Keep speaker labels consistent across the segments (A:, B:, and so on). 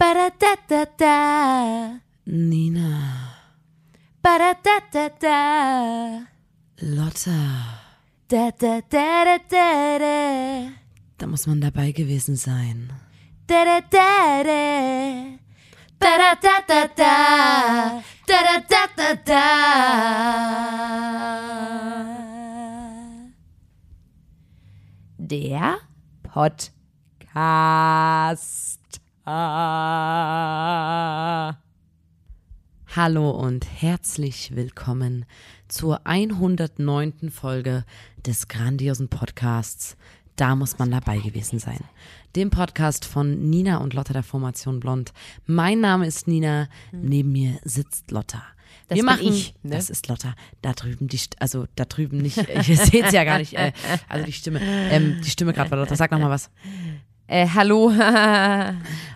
A: Ba-da-da-da-da.
B: Nina,
A: Ba-da-da-da-da.
B: Lotta,
A: Da-da-da-da-da-da.
B: da muss man dabei gewesen sein.
A: Da-da-da-da. Da-da-da-da-da. Da-da-da-da-da. Der Podcast. Ah.
B: Hallo und herzlich willkommen zur 109. Folge des grandiosen Podcasts. Da muss man dabei gewesen sein. Dem Podcast von Nina und Lotta der Formation Blond. Mein Name ist Nina, neben mir sitzt Lotta.
A: Das
B: Wir machen,
A: ich, ne?
B: das ist Lotta. Da drüben die, also da drüben nicht. Ich sehe es ja gar nicht. Äh, also die Stimme, ähm, die Stimme gerade war Lotta. Sag noch mal was.
A: Äh, hallo.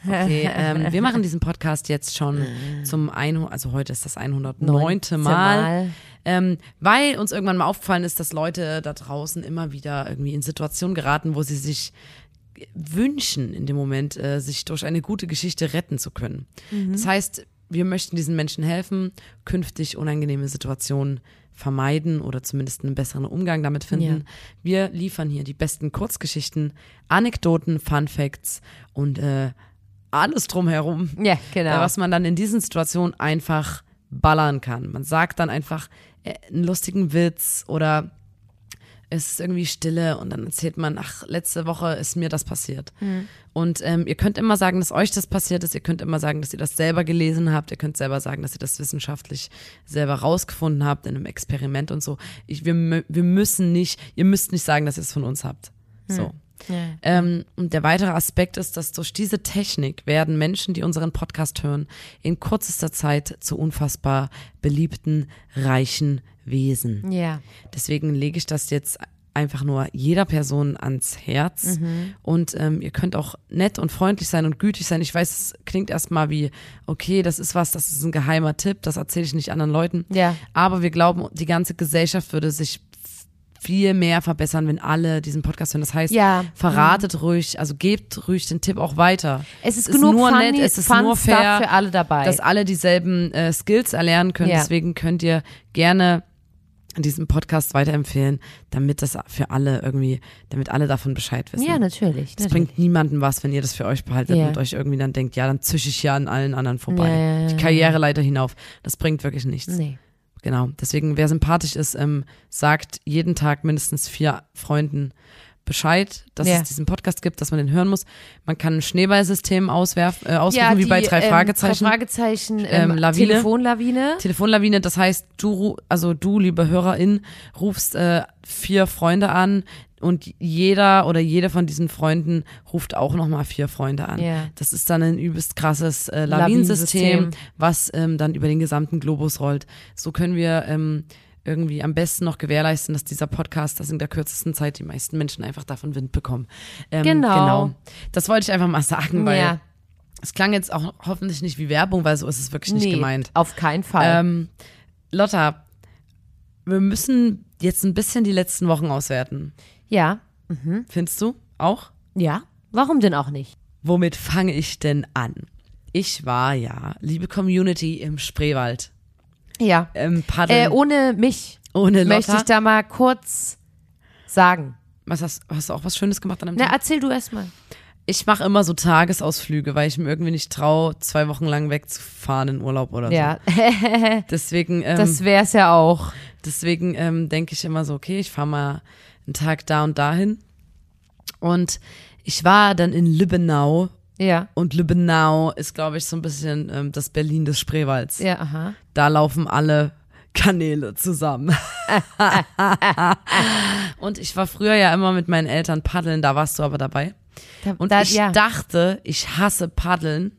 B: Okay, ähm, wir machen diesen Podcast jetzt schon zum 100, also heute ist das 109.
A: Neunte
B: Mal.
A: Mal.
B: Ähm, weil uns irgendwann mal aufgefallen ist, dass Leute da draußen immer wieder irgendwie in Situationen geraten, wo sie sich wünschen, in dem Moment, äh, sich durch eine gute Geschichte retten zu können. Das heißt, wir möchten diesen Menschen helfen, künftig unangenehme Situationen vermeiden oder zumindest einen besseren Umgang damit finden.
A: Ja.
B: Wir liefern hier die besten Kurzgeschichten, Anekdoten, Fun Facts und äh, alles drumherum,
A: Ja, genau.
B: was man dann in diesen Situationen einfach ballern kann. Man sagt dann einfach äh, einen lustigen Witz oder es ist irgendwie Stille und dann erzählt man, ach, letzte Woche ist mir das passiert. Und ähm, ihr könnt immer sagen, dass euch das passiert ist. Ihr könnt immer sagen, dass ihr das selber gelesen habt. Ihr könnt selber sagen, dass ihr das wissenschaftlich selber rausgefunden habt in einem Experiment und so. Ich, wir, wir müssen nicht, ihr müsst nicht sagen, dass ihr es von uns habt. So.
A: Ja.
B: Ähm, und der weitere Aspekt ist, dass durch diese Technik werden Menschen, die unseren Podcast hören, in kürzester Zeit zu unfassbar beliebten, reichen Wesen.
A: ja.
B: Deswegen lege ich das jetzt einfach nur jeder Person ans Herz. Und ähm, ihr könnt auch nett und freundlich sein und gütig sein. Ich weiß, es klingt erstmal wie, okay, das ist was, das ist ein geheimer Tipp, das erzähle ich nicht anderen Leuten.
A: Ja.
B: Aber wir glauben, die ganze Gesellschaft würde sich viel mehr verbessern, wenn alle diesen Podcast hören. Das heißt,
A: Ja.
B: verratet ruhig, also gebt ruhig den Tipp auch weiter.
A: Es ist genug
B: nur
A: funny,
B: nett, es ist nur fair,
A: für alle dabei.
B: dass alle dieselben äh, Skills erlernen können.
A: Ja.
B: Deswegen könnt ihr gerne diesen Podcast weiterempfehlen, damit das für alle irgendwie, damit alle davon Bescheid wissen.
A: ja, natürlich.
B: Das
A: natürlich.
B: bringt niemandem was, wenn ihr das für euch behaltet
A: Ja.
B: und euch irgendwie dann denkt, ja, dann zische ich ja an allen anderen vorbei.
A: Ja, ja,
B: Die Karriereleiter hinauf. Das bringt wirklich nichts.
A: Nee.
B: Genau. Deswegen, wer sympathisch ist, ähm, sagt jeden Tag mindestens vier Freunden Bescheid, dass
A: Ja.
B: es diesen Podcast gibt, dass man den hören muss. Man kann ein Schneeballsystem auswerfen, äh, ausrufen, wie
A: die,
B: bei drei
A: ähm,
B: Fragezeichen.
A: Drei Fragezeichen,
B: Ähm,
A: ähm,
B: Lawine.
A: Telefonlawine.
B: Telefonlawine, das heißt, du, also du, liebe Hörerin, rufst äh, vier Freunde an und jeder oder jede von diesen Freunden ruft auch nochmal vier Freunde an.
A: Ja.
B: Das ist dann ein übelst krasses äh, Lawinensystem,
A: Lawinensystem.
B: was ähm, dann über den gesamten Globus rollt. So können wir ähm, irgendwie am besten noch gewährleisten, dass dieser Podcast, dass in der kürzesten Zeit die meisten Menschen einfach davon Wind bekommen. Ähm,
A: Genau.
B: Das wollte ich einfach mal sagen, weil
A: Ja.
B: es klang jetzt auch hoffentlich nicht wie Werbung, weil so ist es wirklich nicht
A: nee,
B: gemeint.
A: auf keinen Fall.
B: Ähm, Lotta, wir müssen jetzt ein bisschen die letzten Wochen auswerten.
A: ja.
B: Findest du auch?
A: Ja. Warum denn auch nicht?
B: Womit fange ich denn an? Ich war ja, liebe Community, im Spreewald.
A: Ja.
B: Ähm, paddeln
A: Äh, ohne mich
B: ohne Lotta.
A: möchte ich da mal kurz sagen.
B: was hast, hast du auch was Schönes gemacht an einem
A: Na,
B: Tag?
A: erzähl du erst mal.
B: Ich mache immer so Tagesausflüge, weil ich mir irgendwie nicht traue, zwei Wochen lang wegzufahren in Urlaub oder
A: Ja,
B: so. Deswegen, ähm,
A: das wär's ja auch.
B: Deswegen ähm, denke ich immer so, okay, ich fahre mal einen Tag da und dahin. Und ich war dann in Lübbenau.
A: Ja.
B: Und Lübbenau ist, glaube ich, so ein bisschen ähm, das Berlin des Spreewalds.
A: Ja, aha.
B: Da laufen alle Kanäle zusammen. und ich war früher ja immer mit meinen Eltern paddeln, da warst du aber dabei.
A: Da,
B: Und
A: da,
B: ich
A: ja.
B: dachte, ich hasse Paddeln.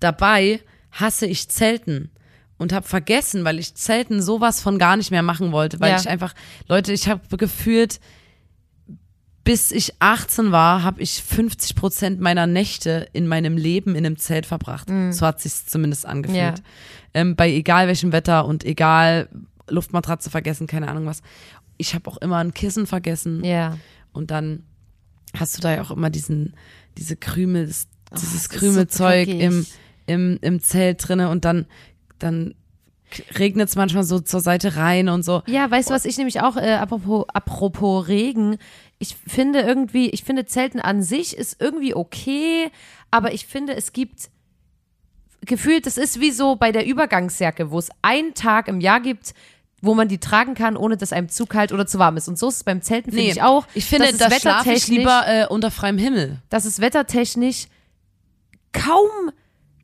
B: Dabei hasse ich Zelten. Und habe vergessen, weil ich Zelten sowas von gar nicht mehr machen wollte, weil
A: Ja.
B: ich einfach, Leute, ich habe gefühlt, bis ich 18 war, habe ich 50 Prozent meiner Nächte in meinem Leben in einem Zelt verbracht. So hat sich zumindest angefühlt.
A: Ja.
B: Ähm, bei egal welchem Wetter und egal Luftmatratze vergessen, keine Ahnung was. Ich habe auch immer ein Kissen vergessen.
A: ja.
B: Und dann hast du da ja auch immer diesen, diese Krümel dieses
A: das ist
B: grüne
A: so
B: Zeug
A: dreckig.
B: im, im, im Zelt drinne und dann, dann regnet es manchmal so zur Seite rein und so.
A: Ja, weißt du, was ich nämlich auch, äh, apropos, apropos Regen, ich finde irgendwie, ich finde Zelten an sich ist irgendwie okay, aber ich finde, es gibt gefühlt, das ist wie so bei der Übergangsjacke, wo es einen Tag im Jahr gibt, wo man die tragen kann, ohne dass einem zu kalt oder zu warm ist. Und so ist es beim Zelten, finde ich auch.
B: Ich finde,
A: dass es
B: da schlafe ich
A: wettertechnisch-
B: lieber äh, unter freiem Himmel.
A: dass es wettertechnisch kaum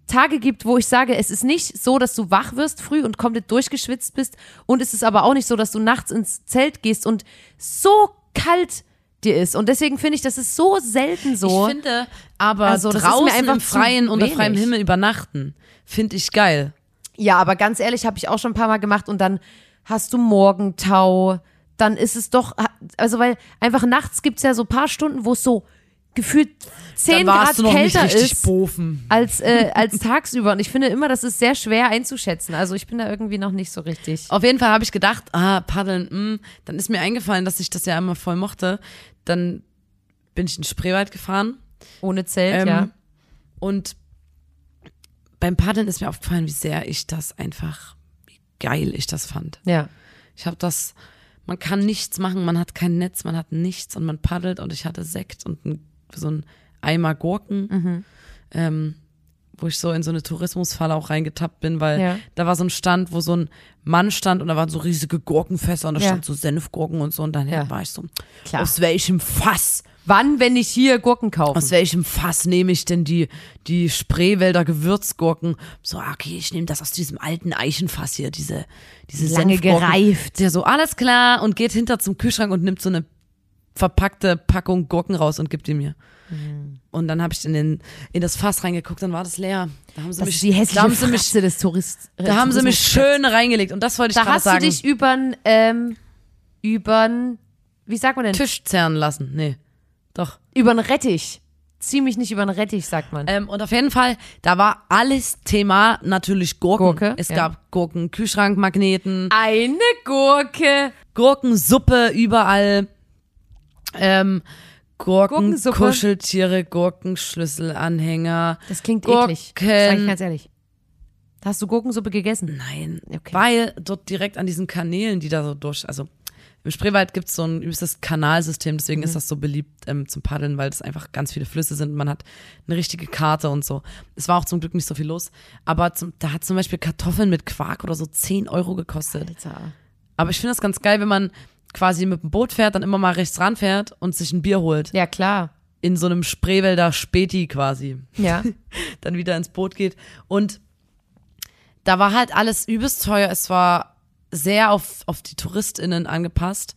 A: Tage gibt, wo ich sage, es ist nicht so, dass du wach wirst früh und komplett durchgeschwitzt bist und es ist aber auch nicht so, dass du nachts ins Zelt gehst und so kalt dir ist. Und deswegen finde ich, das ist so selten so.
B: Ich finde, aber
A: Also,
B: draußen
A: einfach
B: im Freien unter
A: wenig.
B: freiem Himmel übernachten, finde ich geil.
A: ja, aber ganz ehrlich, habe ich auch schon ein paar Mal gemacht und dann hast du Morgentau, dann ist es doch, also weil einfach nachts gibt es ja so ein paar Stunden, wo es so gefühlt 10
B: da warst
A: Grad
B: du noch nicht
A: kälter
B: richtig
A: ist.
B: bofen.
A: als, äh, als tagsüber. Und ich finde immer, das ist sehr schwer einzuschätzen. Also ich bin da irgendwie noch nicht so richtig.
B: Auf jeden Fall habe ich gedacht, ah, paddeln, mh. dann ist mir eingefallen, dass ich das ja immer voll mochte. Dann bin ich in den Spreewald gefahren
A: Ohne Zelt,
B: Ähm,
A: ja.
B: Und beim Paddeln ist mir aufgefallen, wie sehr ich das einfach, wie geil ich das fand.
A: Ja.
B: Ich habe das, man kann nichts machen, man hat kein Netz, man hat nichts und man paddelt und ich hatte Sekt und ein, so ein Eimer Gurken,
A: Mhm.
B: ähm, wo ich so in so eine Tourismusfalle auch reingetappt bin, weil
A: Ja.
B: da war so ein Stand, wo so ein Mann stand und da waren so riesige Gurkenfässer und da
A: Ja.
B: stand so Senfgurken und so und dann
A: Ja.
B: war ich so,
A: Klar.
B: aus welchem Fass
A: Wann, wenn ich hier Gurken kaufen?
B: aus welchem Fass nehme ich denn die, die Spreewälder Gewürzgurken? So, ah, okay, ich nehme das aus diesem alten Eichenfass hier, diese, diese
A: Lange
B: Senfgurken.
A: gereift.
B: Der so, alles klar, und geht hinter zum Kühlschrank und nimmt so eine verpackte Packung Gurken raus und gibt die mir.
A: Mhm.
B: Und dann habe ich in, den, in das Fass reingeguckt, dann war das leer. Da haben sie
A: Das
B: mich,
A: ist die hässliche
B: da haben sie mich,
A: Fratze des Tourist.
B: da haben sie mich schön reingelegt. Und das wollte ich
A: Da
B: gerade
A: hast du
B: sagen.
A: dich übern, ähm, übern, wie sagt man denn?
B: Tisch zerren lassen. Nee, doch.
A: Übern Rettich. Zieh mich nicht übern Rettich, sagt man.
B: Ähm, und auf jeden Fall, da war alles Thema natürlich Gurken.
A: Gurke,
B: es
A: ja.
B: gab Gurken, Kühlschrankmagneten,
A: Eine Gurke.
B: Gurkensuppe überall. Ähm, Gurken,
A: Gurkensuppe?
B: Kuscheltiere, Gurkenschlüsselanhänger.
A: Das klingt
B: Gurken.
A: eklig. Sag ich ganz ehrlich. Hast du Gurkensuppe gegessen?
B: Nein,
A: Okay.
B: weil dort direkt an diesen Kanälen, die da so durch, also im Spreewald gibt's so ein übstes Kanalsystem, deswegen
A: Mhm.
B: ist das so beliebt ähm, zum Paddeln, weil es einfach ganz viele Flüsse sind. Man hat eine richtige Karte und so. Es war auch zum Glück nicht so viel los, aber zum, da hat zum Beispiel Kartoffeln mit Quark oder so 10 Euro gekostet.
A: Alter.
B: Aber ich finde das ganz geil, wenn man quasi mit dem Boot fährt, dann immer mal rechts ranfährt und sich ein Bier holt.
A: Ja, klar.
B: In so einem Spreewälder Späti quasi.
A: Ja.
B: Dann wieder ins Boot geht. Und da war halt alles übelst teuer. Es war sehr auf, auf die TouristInnen angepasst.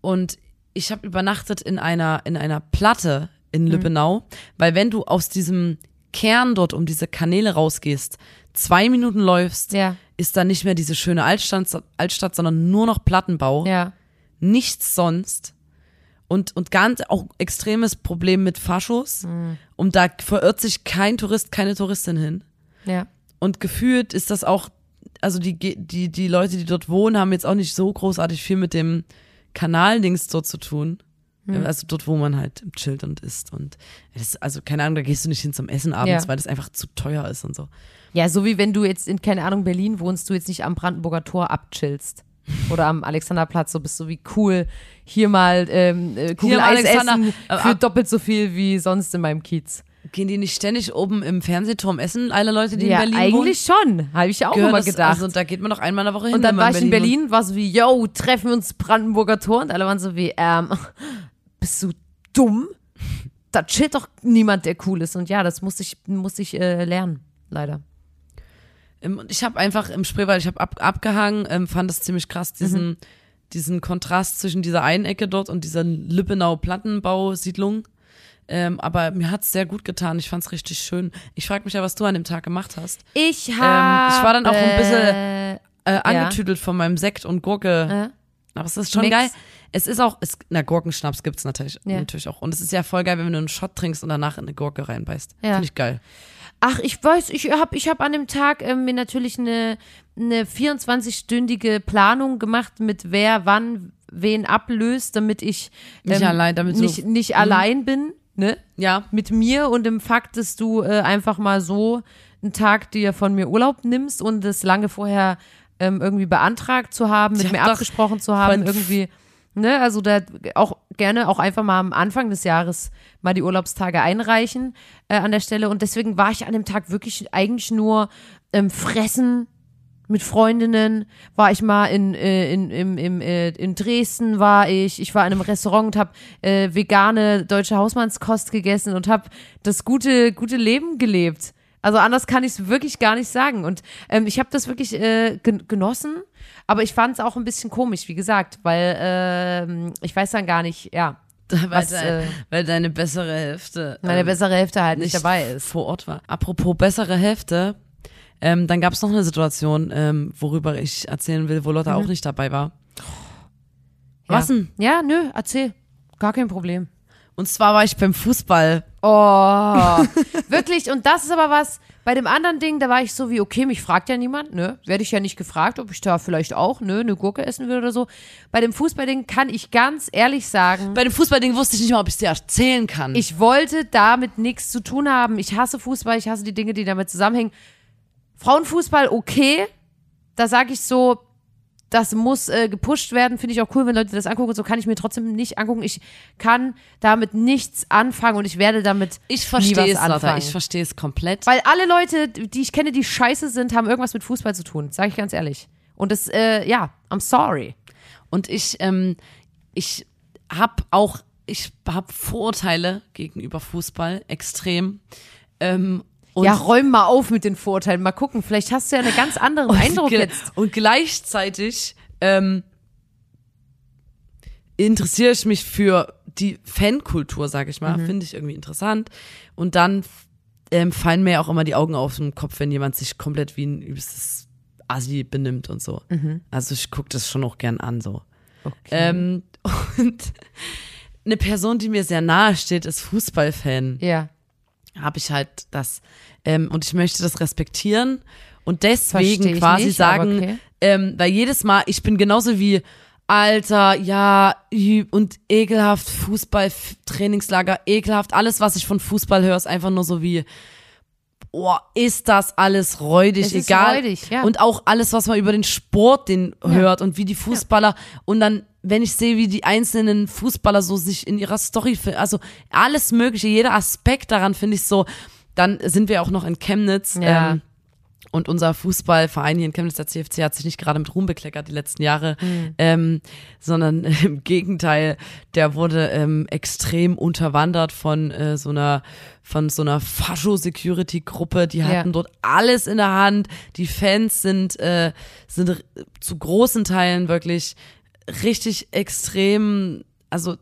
B: Und ich habe übernachtet in einer, in einer Platte in Lübbenau, weil wenn du aus diesem Kern dort um diese Kanäle rausgehst, zwei Minuten läufst,
A: Ja.
B: ist da nicht mehr diese schöne Altstadt, Altstadt, sondern nur noch Plattenbau
A: Ja.
B: Nichts sonst. Und, und ganz auch extremes Problem mit Faschos. Und da verirrt sich kein Tourist, keine Touristin hin.
A: Ja.
B: Und gefühlt ist das auch, also die, die, die Leute, die dort wohnen, haben jetzt auch nicht so großartig viel mit dem Kanaldings dort zu tun. Also dort, wo man halt chillt und isst. Und das, also keine Ahnung, da gehst du nicht hin zum Essen abends,
A: Ja.
B: weil das einfach zu teuer ist und so.
A: Ja, so wie wenn du jetzt in, keine Ahnung, Berlin wohnst, du jetzt nicht am Brandenburger Tor abchillst. Oder am Alexanderplatz, so bist du wie cool. Hier mal ähm, äh, Kugel
B: am
A: Eis
B: Alexander-
A: essen
B: äh,
A: für doppelt so viel wie sonst in meinem Kiez.
B: Gehen die nicht ständig oben im Fernsehturm essen, alle Leute, die
A: ja,
B: in Berlin wohnen?
A: eigentlich schon. Habe ich ja auch
B: Gehört
A: immer
B: das-
A: gedacht.
B: Also da geht man doch einmal in der Woche hin.
A: und dann war ich in. Berlin, war so wie, yo, treffen wir uns Brandenburger Tor. Und alle waren so wie, ähm, bist du dumm? Da chillt doch niemand, der cool ist. Und ja, das musste ich, musste ich äh, lernen, leider.
B: Und ich habe einfach im Spreewald, ich habe ab, abgehangen, ähm, fand es ziemlich krass, diesen, diesen Kontrast zwischen dieser einen Ecke dort und dieser Lübbenau-Plattenbausiedlung. Ähm, aber mir hat's sehr gut getan. Ich fand's richtig schön. Ich frage mich ja, was du an dem Tag gemacht hast.
A: Ich habe.
B: Ähm, ich war dann auch ein bisschen-
A: Äh,
B: Äh, angetüdelt von meinem Sekt und Gurke. Aber es ist schon
A: Mix.
B: geil. Es ist auch, es, na, Gurkenschnaps gibt's natürlich,
A: Ja.
B: natürlich auch. Und es ist ja voll geil, wenn du einen Shot trinkst und danach in eine Gurke reinbeißt.
A: Ja.
B: Finde ich geil.
A: Ach, ich weiß, ich habe ich hab an dem Tag ähm, mir natürlich eine, eine 24-stündige Planung gemacht, mit wer wann wen ablöst, damit ich
B: Nicht allein, damit du-
A: nicht, nicht allein bin. ne?
B: Ja.
A: Mit mir und dem Fakt, dass du äh, einfach mal so einen Tag dir von mir Urlaub nimmst und es lange vorher ähm, irgendwie beantragt zu haben, mit
B: Sie
A: mir abgesprochen zu haben, irgendwie, ne? Also da auch gerne auch einfach mal am Anfang des Jahres mal die Urlaubstage einreichen äh, an der Stelle. Und deswegen war ich an dem Tag wirklich eigentlich nur ähm, fressen, mit Freundinnen, war ich mal in, äh, in, im, im, äh, in Dresden, war ich, ich war in einem Restaurant und habe äh, vegane deutsche Hausmannskost gegessen und habe das gute, gute Leben gelebt. Also anders kann ich es wirklich gar nicht sagen. Und ähm, ich habe das wirklich äh, gen genossen, aber ich fand es auch ein bisschen komisch, wie gesagt, weil ähm, ich weiß dann gar nicht, ja,
B: Weil,
A: Was,
B: dein,
A: äh,
B: weil deine bessere Hälfte
A: meine
B: ähm,
A: bessere Hälfte halt nicht,
B: nicht
A: dabei ist.
B: vor Ort war. Apropos bessere Hälfte, ähm, dann gab es noch eine Situation, ähm, worüber ich erzählen will, wo Lotta auch nicht dabei war. Was
A: ja.
B: denn?
A: Ja, nö, erzähl. Gar kein Problem.
B: Und zwar war ich beim Fußball.
A: Oh, wirklich. Und das ist aber was, bei dem anderen Ding, da war ich so wie, okay, mich fragt ja niemand, ne? Werde ich ja nicht gefragt, ob ich da vielleicht auch, ne, eine Gurke essen will oder so. Bei dem Fußballding kann ich ganz ehrlich sagen,
B: Bei dem Fußballding wusste ich nicht mal, ob ich es dir erzählen kann.
A: ich wollte damit nichts zu tun haben. Ich hasse Fußball, ich hasse die Dinge, die damit zusammenhängen. Frauenfußball, okay. Da sage ich so, das muss äh, gepusht werden. Finde ich auch cool, wenn Leute das angucken. So kann ich mir trotzdem nicht angucken. Ich kann damit nichts anfangen und ich werde damit
B: ich verstehe es,
A: anfangen.
B: Ich verstehe es komplett.
A: Weil alle Leute, die ich kenne, die scheiße sind, haben irgendwas mit Fußball zu tun. Sage ich ganz ehrlich. Und das, äh, ja, I'm sorry.
B: Und ich, ähm, ich habe auch, ich habe Vorurteile gegenüber Fußball, extrem. Ähm, und
A: ja, räum mal auf mit den Vorurteilen. Mal gucken, vielleicht hast du ja einen ganz anderen Eindruck jetzt.
B: Und gleichzeitig ähm, interessiere ich mich für die Fankultur, sag ich mal.
A: Mhm.
B: Finde ich irgendwie interessant. Und dann ähm, fallen mir auch immer die Augen auf den Kopf, wenn jemand sich komplett wie ein übelstes Assi benimmt und so.
A: Mhm.
B: Also ich gucke das schon auch gern an so. Ähm, und eine Person, die mir sehr nahe steht, ist Fußballfan
A: Ja.
B: Habe ich halt das ähm, und ich möchte das respektieren und deswegen quasi
A: nicht,
B: sagen,
A: okay.
B: ähm, weil jedes Mal, ich bin genauso wie Alter, ja, und ekelhaft, Fußball, F- Trainingslager, ekelhaft, alles, was ich von Fußball höre, ist einfach nur so wie, oh, ist das alles räudig,
A: Es ist
B: egal.
A: räudig, ja.
B: Und auch alles, was man über den Sport den hört und wie die Fußballer und dann, wenn ich sehe, wie die einzelnen Fußballer so sich in ihrer Story, also alles mögliche, jeder Aspekt daran finde ich so, dann sind wir auch noch in Chemnitz.
A: Ja.
B: Ähm, und unser Fußballverein hier in Chemnitz, der CFC, hat sich nicht gerade mit Ruhm bekleckert die letzten Jahre, ähm, sondern im Gegenteil, der wurde ähm, extrem unterwandert von äh, so einer von so einer Fascho-Security-Gruppe. Die hatten
A: Ja.
B: dort alles in der Hand. Die Fans sind äh, sind zu großen Teilen wirklich richtig extrem, also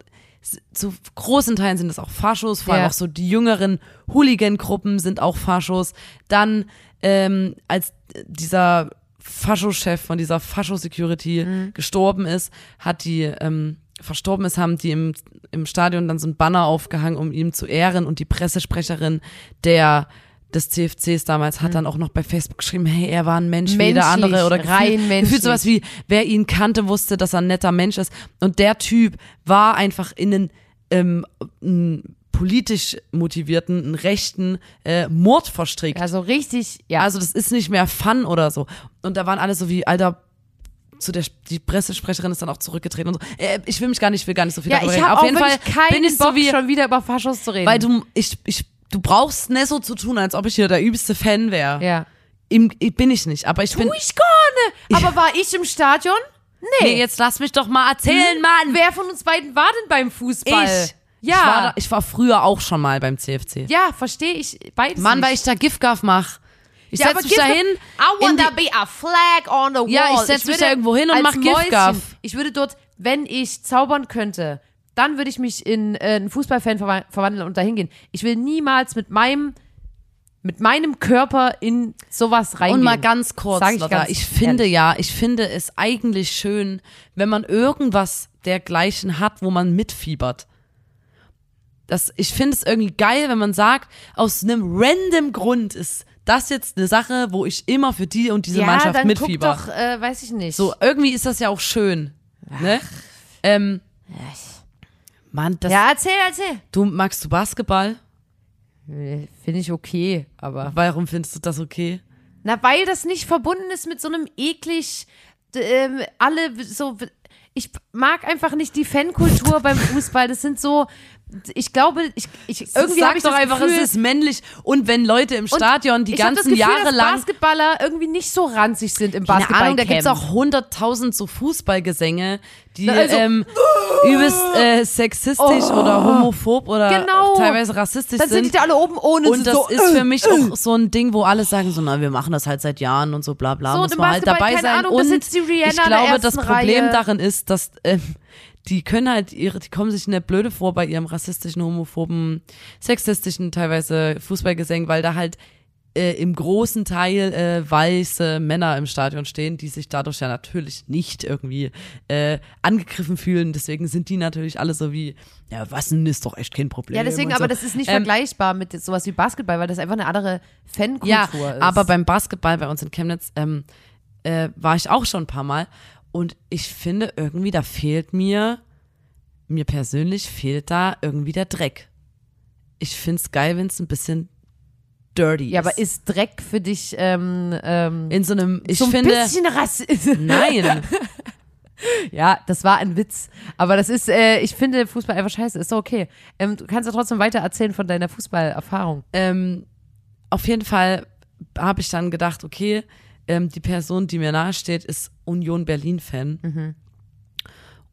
B: zu großen Teilen sind es auch Faschos, vor allem
A: Ja.
B: auch so die jüngeren Hooligan-Gruppen sind auch Faschos. Dann, ähm, als dieser Fascho-Chef von dieser Fascho-Security
A: Mhm.
B: gestorben ist, hat die, ähm, verstorben ist, haben die im, im Stadion dann so ein Banner aufgehangen, um ihn zu ehren und die Pressesprecherin der des CFCs damals hat dann auch noch bei Facebook geschrieben, hey, er war ein Mensch wie jeder
A: Menschlich,
B: andere oder
A: rein menschlich.
B: gefühlt sowas wie, wer ihn kannte, wusste, dass er ein netter Mensch ist. Und der Typ war einfach in einen ähm, politisch motivierten, einen rechten äh, Mord verstrickt.
A: Also richtig, ja.
B: Also das ist nicht mehr Fun oder so. Und da waren alle so wie, Alter, zu der die Pressesprecherin ist dann auch zurückgetreten und so. Äh, ich will mich gar nicht, ich will gar nicht so viel
A: ja,
B: darüber
A: ich
B: reden. Auf jeden Fall
A: keinen
B: bin ich
A: Bock,
B: so wie,
A: schon wieder über Faschos zu reden.
B: weil du, ich, ich, du brauchst nicht so zu tun, als ob ich hier der übelste Fan wäre.
A: ja.
B: Im- ich bin ich nicht, aber ich bin.
A: Tu ich gar nicht. Aber war ich im Stadion? Nee.
B: Nee, jetzt lass mich doch mal erzählen, Mann.
A: Wer von uns beiden war denn beim Fußball?
B: Ich.
A: Ja.
B: Ich war, da, ich war früher auch schon mal beim CFC.
A: ja, verstehe ich beides
B: Mann,
A: nicht.
B: weil ich da Giftgaff mach. Ich
A: ja,
B: setz mich da hin.
A: I wanna
B: die-
A: be a flag on the wall.
B: Ja, ich setz mich
A: würde
B: da irgendwo hin und mach Giftgaff.
A: Ich würde dort, wenn ich zaubern könnte, dann würde ich mich in äh, einen Fußballfan verwa- verwandeln und dahin gehen. Ich will niemals mit meinem mit meinem Körper in sowas reingehen.
B: Und mal ganz kurz,
A: Sag ich
B: Lotta,
A: ganz
B: ich finde
A: ehrlich.
B: ja, ich finde es eigentlich schön, wenn man irgendwas dergleichen hat, wo man mitfiebert. Das, ich finde es irgendwie geil, wenn man sagt, aus einem random Grund ist das jetzt eine Sache, wo ich immer für die und diese
A: ja,
B: Mannschaft
A: dann
B: mitfieber.
A: Guck doch, äh, weiß ich nicht.
B: So, irgendwie ist das ja auch schön. Ne? Ähm, Mann, das,
A: Ja, erzähl, erzähl.
B: du magst du Basketball?
A: Äh, Finde ich okay, aber.
B: Warum findest du das okay?
A: Na, weil das nicht verbunden ist mit so einem eklig, ähm, alle so. Ich mag einfach nicht die Fankultur beim Fußball. Das sind so. Ich glaube, ich, ich irgendwie
B: Sag
A: ich
B: doch einfach,
A: Gefühl,
B: es ist männlich. Und wenn Leute im Stadion die ganzen
A: Gefühl,
B: Jahre lang
A: Basketballer irgendwie nicht so ranzig sind im
B: Keine
A: Basketball.
B: Ahnung, da gibt's auch hunderttausend so Fußballgesänge, die
A: also-
B: ähm, übelst äh, sexistisch oder homophob oder
A: Genau.
B: teilweise rassistisch
A: Dann sind die
B: sind.
A: da alle oben ohne
B: Und das
A: so,
B: ist für mich auch so ein Ding, wo alle sagen so, na, wir machen das halt seit Jahren und so bla bla,
A: So,
B: muss man halt dabei
A: keine
B: sein.
A: Ahnung,
B: und
A: die
B: ich glaube, das Problem
A: Reihe.
B: darin ist, dass ähm, die können halt ihre, die kommen sich nicht blöde vor bei ihrem rassistischen, homophoben, sexistischen teilweise Fußballgesängen, weil da halt äh, im großen Teil äh, weiße Männer im Stadion stehen, die sich dadurch ja natürlich nicht irgendwie äh, angegriffen fühlen. Deswegen sind die natürlich alle so wie, ja, was denn ist doch echt kein Problem.
A: Ja, deswegen,
B: so.
A: aber das ist nicht
B: Ähm,
A: vergleichbar mit sowas wie Basketball, weil das einfach eine andere Fankultur
B: ja,
A: ist.
B: aber beim Basketball bei uns in Chemnitz ähm, äh, war ich auch schon ein paar Mal und ich finde irgendwie, da fehlt mir, mir persönlich fehlt da irgendwie der Dreck. Ich find's geil, wenn es ein bisschen dirty
A: ja,
B: ist.
A: aber ist Dreck für dich ähm, ähm,
B: in so einem, ich
A: so ein
B: finde,
A: bisschen Rassismus?
B: nein,
A: Ja, das war ein Witz. Aber das ist, äh, ich finde Fußball einfach scheiße. Ist doch okay. Ähm, du kannst ja trotzdem weiter erzählen von deiner Fußballerfahrung.
B: ähm, auf jeden Fall habe ich dann gedacht, okay, ähm, die Person, die mir nahesteht, ist Union Berlin-Fan.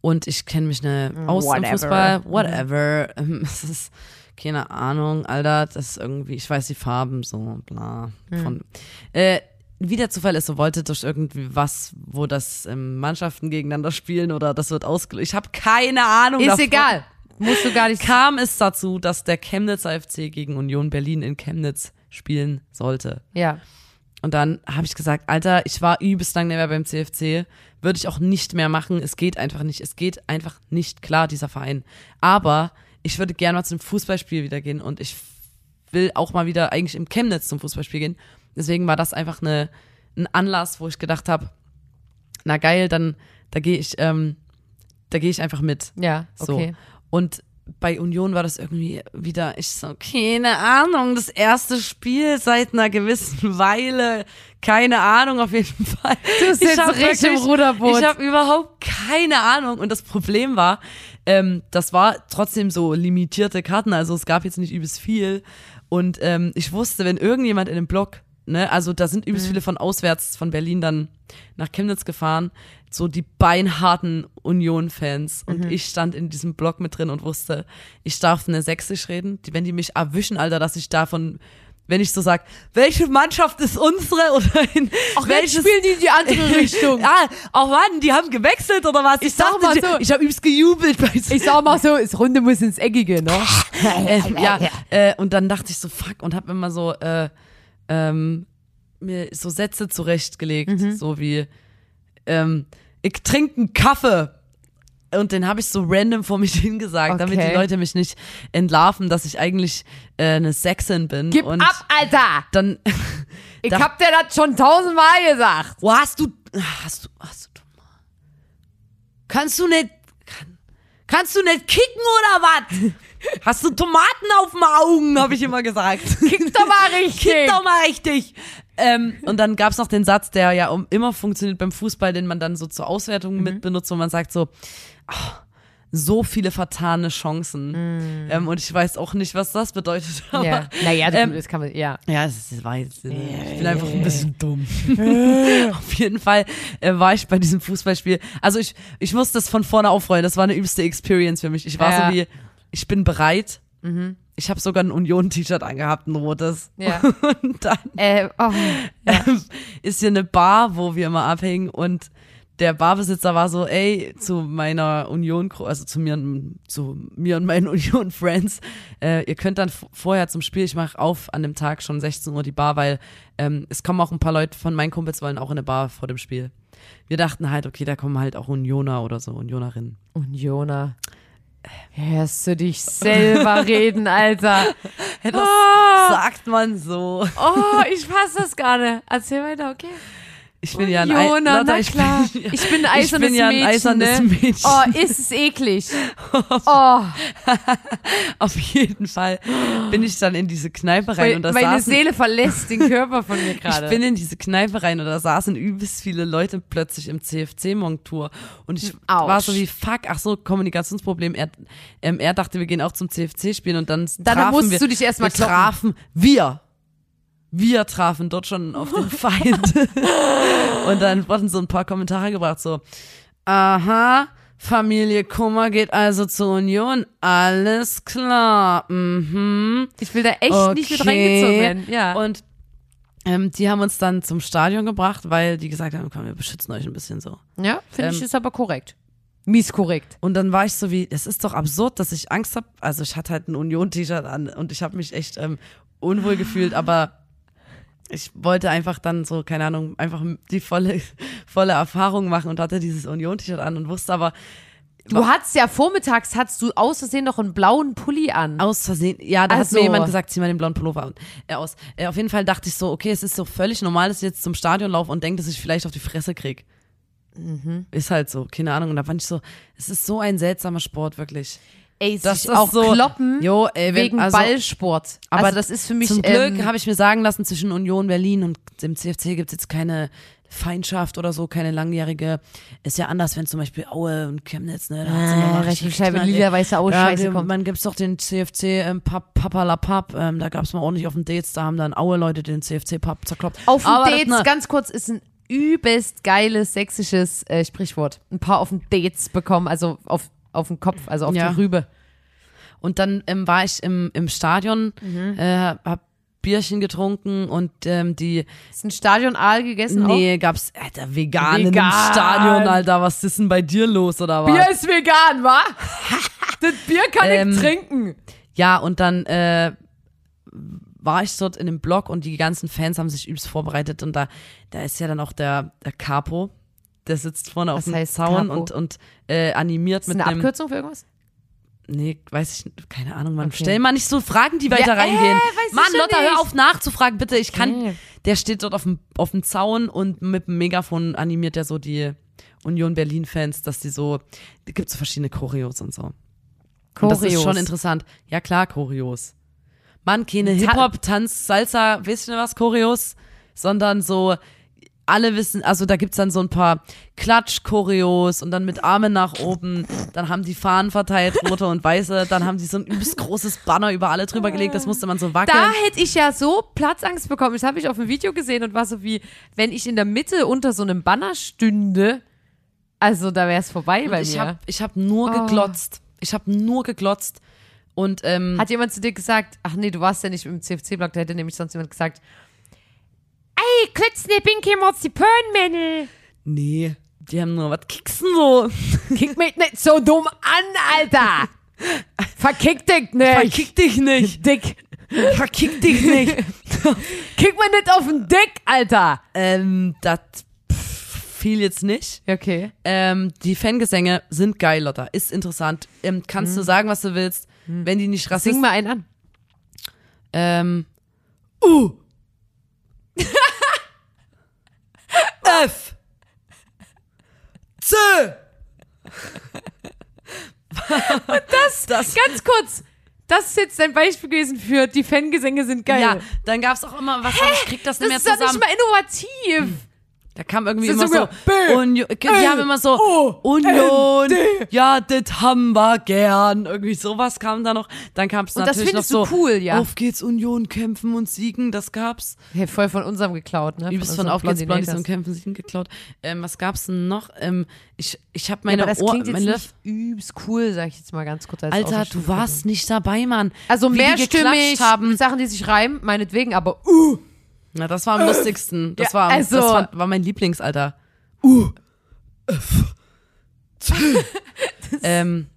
B: Und ich kenne mich ne aus im
A: Whatever.
B: Fußball, whatever. Ähm, Es ist keine Ahnung, Alter, das ist irgendwie, ich weiß die Farben so, bla. Von, äh, wie der Zufall ist, so wollte durch irgendwie was, wo das ähm, Mannschaften gegeneinander spielen oder das wird ausgelöst. Ich habe keine Ahnung.
A: Ist
B: davon.
A: egal. Musst du gar nicht.
B: Kam es dazu, dass der Chemnitzer FC gegen Union Berlin in Chemnitz spielen sollte.
A: Ja.
B: Und dann habe ich gesagt, Alter, ich war übelst lang nicht mehr beim CFC, würde ich auch nicht mehr machen. Es geht einfach nicht. Es geht einfach nicht klar, dieser Verein. Aber ich würde gerne mal zum Fußballspiel wieder gehen und ich will auch mal wieder eigentlich im Chemnitz zum Fußballspiel gehen. Deswegen war das einfach eine, ein Anlass, wo ich gedacht habe, na geil, dann da gehe ich, ähm, da gehe ich einfach mit.
A: Ja,
B: So.
A: okay.
B: Und bei Union war das irgendwie wieder, ich so, keine Ahnung, das erste Spiel seit einer gewissen Weile, keine Ahnung auf jeden Fall.
A: Du
B: hab
A: richtig im
B: wirklich-
A: Ruderboot.
B: Ich habe überhaupt keine Ahnung. Und das Problem war, ähm, das war trotzdem so limitierte Karten, also es gab jetzt nicht übelst viel. Und ähm, ich wusste, wenn irgendjemand in dem Block, ne, also da sind übelst viele von auswärts von Berlin dann nach Chemnitz gefahren, so die beinharten Union-Fans. Und ich stand in diesem Block mit drin und wusste, ich darf eine Sächsisch reden. Die, wenn die mich erwischen, Alter, dass ich davon, wenn ich so sag, welche Mannschaft ist unsere oder in
A: Ach,
B: welches
A: spielen die in die andere Richtung.
B: ah, oh Mann, die haben gewechselt oder was?
A: Ich sag mal
B: ich,
A: so.
B: ich habe übelst gejubelt bei so.
A: Ich sag mal so, das Runde muss ins Eckige, ne?
B: äh, ja, äh, und dann dachte ich so, fuck, und hab immer so, äh, ähm, mir so Sätze zurechtgelegt,
A: Mhm.
B: so wie, ähm, ich trinke einen Kaffee. Und den habe ich so random vor mich hingesagt, damit
A: Okay.
B: die Leute mich nicht entlarven, dass ich eigentlich äh, eine Sexin bin.
A: Gib
B: und
A: ab, Alter!
B: dann,
A: Ich
B: Da-
A: hab dir das schon tausendmal gesagt.
B: wo hast du, hast du, hast du, kannst du nicht, kann, kannst du nicht kicken oder was? Hast du Tomaten auf den Augen, habe ich immer gesagt.
A: Kick doch mal richtig.
B: Kick doch mal richtig. Ähm, und dann gab's noch den Satz, der ja immer funktioniert beim Fußball, den man dann so zur Auswertung
A: Mhm.
B: mit benutzt, wo man sagt so, ah, so viele vertane Chancen. Ähm, und ich weiß auch nicht, was das bedeutet. Aber.
A: Ja. Naja, du,
B: ähm,
A: das kann man, ja.
B: ja, es ist- war jetzt, äh, ich bin einfach ein bisschen dumm. Auf jeden Fall äh, war ich bei diesem Fußballspiel. Also ich, ich muss das von vorne aufrollen. Das war eine übelste Experience für mich. Ich war
A: Ja.
B: So wie, ich bin bereit. Ich habe sogar ein Union-T-Shirt angehabt, ein rotes.
A: Ja.
B: Und dann
A: Äh, oh,
B: ähm, ist hier eine Bar, wo wir immer abhängen und der Barbesitzer war so, ey, zu meiner Union, also zu mir, zu mir und meinen Union-Friends, äh, ihr könnt dann vorher zum Spiel, ich mache auf an dem Tag schon 16 Uhr die Bar, weil ähm, es kommen auch ein paar Leute von meinen Kumpels wollen auch in eine Bar vor dem Spiel. Wir dachten halt, okay, da kommen halt auch Unioner oder so, Unionerinnen.
A: Jona. Hörst du dich selber reden, Alter?
B: Das
A: Ah.
B: sagt man so.
A: Oh, ich fass das gar nicht. Erzähl weiter, okay?
B: Ich bin ja ein Ei-
A: Jona,
B: Lotta,
A: na
B: ich
A: klar.
B: Bin,
A: Ich bin ein
B: ich bin
A: eisernes
B: ja ein
A: Mädchen,
B: eisernes
A: ne?
B: Mädchen.
A: Oh, ist es eklig. Oh,
B: Auf jeden Fall bin ich dann in diese Kneipe rein
A: weil,
B: und da
A: meine
B: saßen,
A: Seele verlässt den Körper von mir
B: ich
A: gerade.
B: bin in diese Kneipe rein und da saßen übelst viele Leute plötzlich im CFC-Montur und ich
A: Autsch.
B: war so wie fuck, ach so Kommunikationsproblem. Er, ähm, er dachte, wir gehen auch zum CFC spielen und dann
A: Dann
B: trafen
A: musst
B: wir,
A: du dich erst mal
B: wir
A: kloppen.
B: trafen wir. Wir trafen dort schon auf den Feind. und dann wurden so ein paar Kommentare gebracht, so, aha, Familie Kummer geht also zur Union, alles klar, mhm.
A: Ich will da echt nicht mit reingezogen werden. Ja.
B: Und ähm, die haben uns dann zum Stadion gebracht, weil die gesagt haben, komm, wir beschützen euch ein bisschen so.
A: ja, finde ich
B: ähm,
A: ist aber korrekt. Mies korrekt.
B: Und dann war ich so wie, es ist doch absurd, dass ich Angst habe. Also ich hatte halt ein Union-T-Shirt an und ich habe mich echt ähm, unwohl gefühlt, aber ich wollte einfach dann so, keine Ahnung, einfach die volle, volle Erfahrung machen und hatte dieses Union-T-Shirt an und wusste aber
A: Du hattest ja vormittags, hattest du aus Versehen noch einen blauen Pulli an.
B: aus Versehen, ja, da
A: Ach
B: hat mir jemand gesagt, zieh mal den blauen Pullover an, äh, aus. Äh, auf jeden Fall dachte ich so, okay, es ist so völlig normal, dass ich jetzt zum Stadion laufe und denke, dass ich vielleicht auf die Fresse krieg.
A: Mhm.
B: Ist halt so, keine Ahnung. Und da fand ich so, es ist so ein seltsamer Sport, wirklich.
A: Ey,
B: Das ist
A: auch
B: so-
A: kloppen
B: Jo, ey, wenn-
A: wegen
B: also-
A: Ballsport.
B: Aber
A: also das ist für mich
B: Zum Glück
A: ähm,
B: habe ich mir sagen lassen, zwischen Union Berlin und dem CFC gibt es jetzt keine Feindschaft oder so, keine langjährige. Ist ja anders, wenn zum Beispiel Aue und Chemnitz, ne? Da
A: Ah,
B: richtig
A: Scheibe,
B: ey.
A: lila-weiße Aue,
B: Ja,
A: scheiße kommt.
B: man gibt's doch den CFC ähm, Pap, Papalapap, ähm, da gab's mal ordentlich auf den Dates, da haben dann Aue-Leute den CFC-Pap zerkloppt.
A: Auf dem
B: das,
A: Dates,
B: ne,
A: ganz kurz, ist ein übelst geiles sächsisches äh, Sprichwort. Ein paar auf dem Dates bekommen, also auf, auf den Kopf, also auf
B: Ja.
A: die Rübe.
B: Und dann ähm, war ich im, im Stadion,
A: Mhm.
B: äh, hab Bierchen getrunken und ähm, die,
A: Ist ein Stadion Aal gegessen
B: nee, gab's, Alter, vegan,
A: Vegan.
B: dem Stadion, Alter, was ist denn bei dir los, oder
A: auch?
B: was?
A: Bier ist vegan, wa? das Bier kann
B: Ähm,
A: ich trinken.
B: Ja, und dann äh, war ich dort in dem Blog und die ganzen Fans haben sich übelst vorbereitet und da, da ist ja dann auch der, der Capo, der sitzt vorne auf
A: Was
B: dem
A: heißt
B: Zaun
A: Capo?
B: und, und äh, animiert
A: Ist das
B: mit
A: eine
B: einem.
A: Abkürzung für irgendwas?
B: Nee, weiß ich, nicht, keine Ahnung, man.
A: Okay.
B: Stell mal nicht so Fragen, die weiter
A: Ja, äh,
B: reingehen.
A: ich
B: Mann, Lotta,
A: nicht.
B: hör auf nachzufragen, bitte. Ich kann.
A: Okay.
B: Der steht dort auf dem, auf dem Zaun und mit dem Megafon animiert er so die Union Berlin-Fans, dass die so. Da gibt so verschiedene Choreos und so. Und das ist
A: Choreos.
B: schon interessant. Ja, klar, Choreos. Mann, keine Hip-Hop, Tanz, Salsa, weißt du was, Choreos? Sondern so, alle wissen, also da gibt's dann so ein paar Klatsch-Choreos und dann mit Armen nach oben. Dann haben die Fahnen verteilt, rote und weiße. Dann haben die so ein übelst großes Banner über alle drüber gelegt. Das musste man so wackeln.
A: Da hätte ich ja so Platzangst bekommen. Das habe ich auf dem Video gesehen und war so wie, wenn ich in der Mitte unter so einem Banner stünde, also da wäre es vorbei bei
B: ich
A: mir.
B: habe ich hab nur
A: Oh.
B: geglotzt. Ich habe nur geglotzt. Und ähm,
A: Hat jemand zu dir gesagt, ach nee, du warst ja nicht im CFC-Block, da hätte nämlich sonst jemand gesagt, ey, klitzne pinke Marzipanmännel.
B: nee, die haben nur, was kicksen so?
A: Kick mich nicht so dumm an, Alter. Verkick dich nicht.
B: Verkick dich nicht.
A: Dick.
B: Verkick dich nicht.
A: Kick mir nicht auf den Dick, Alter.
B: ähm, das fiel jetzt nicht.
A: Okay.
B: Ähm, die Fangesänge sind geil, Lotta. Ist interessant. Ähm, kannst du sagen, was du willst. Wenn die nicht
A: Sing
B: rassistisch
A: mal einen an.
B: Ähm. U. F. C. das, das,
A: Ganz kurz. Das ist jetzt dein Beispiel gewesen für die Fangesänge sind geil.
B: ja, dann gab's auch immer, was hab ich krieg das
A: das
B: nicht mehr
A: ist doch
B: zusammen.
A: nicht mal innovativ.
B: Da kam irgendwie immer so, Union, die haben immer so, Union, ja, das haben wir gern. Irgendwie sowas kam da noch. Dann
A: Und das
B: natürlich noch so,
A: cool, ja?
B: auf geht's Union, kämpfen und siegen, das gab's.
A: Hey, voll von unserem geklaut, ne?
B: Übelst von
A: unserem
B: Auf geht's Blondies und Kämpfen siegen geklaut. Ähm, was gab's denn noch? Ähm, ich ich habe
A: Ja,
B: meine
A: aber das
B: Ohr,
A: klingt jetzt nicht übelst cool, sag ich jetzt mal ganz kurz. Als
B: Alter, du warst nicht dabei, Mann.
A: Also mehrstimmig,
B: haben.
A: Sachen, die sich reimen, meinetwegen, aber uh,
B: Na, das war am lustigsten. Das
A: Ja,
B: war,
A: also-
B: das war, war mein Lieblingsalter. Uh, F, ähm,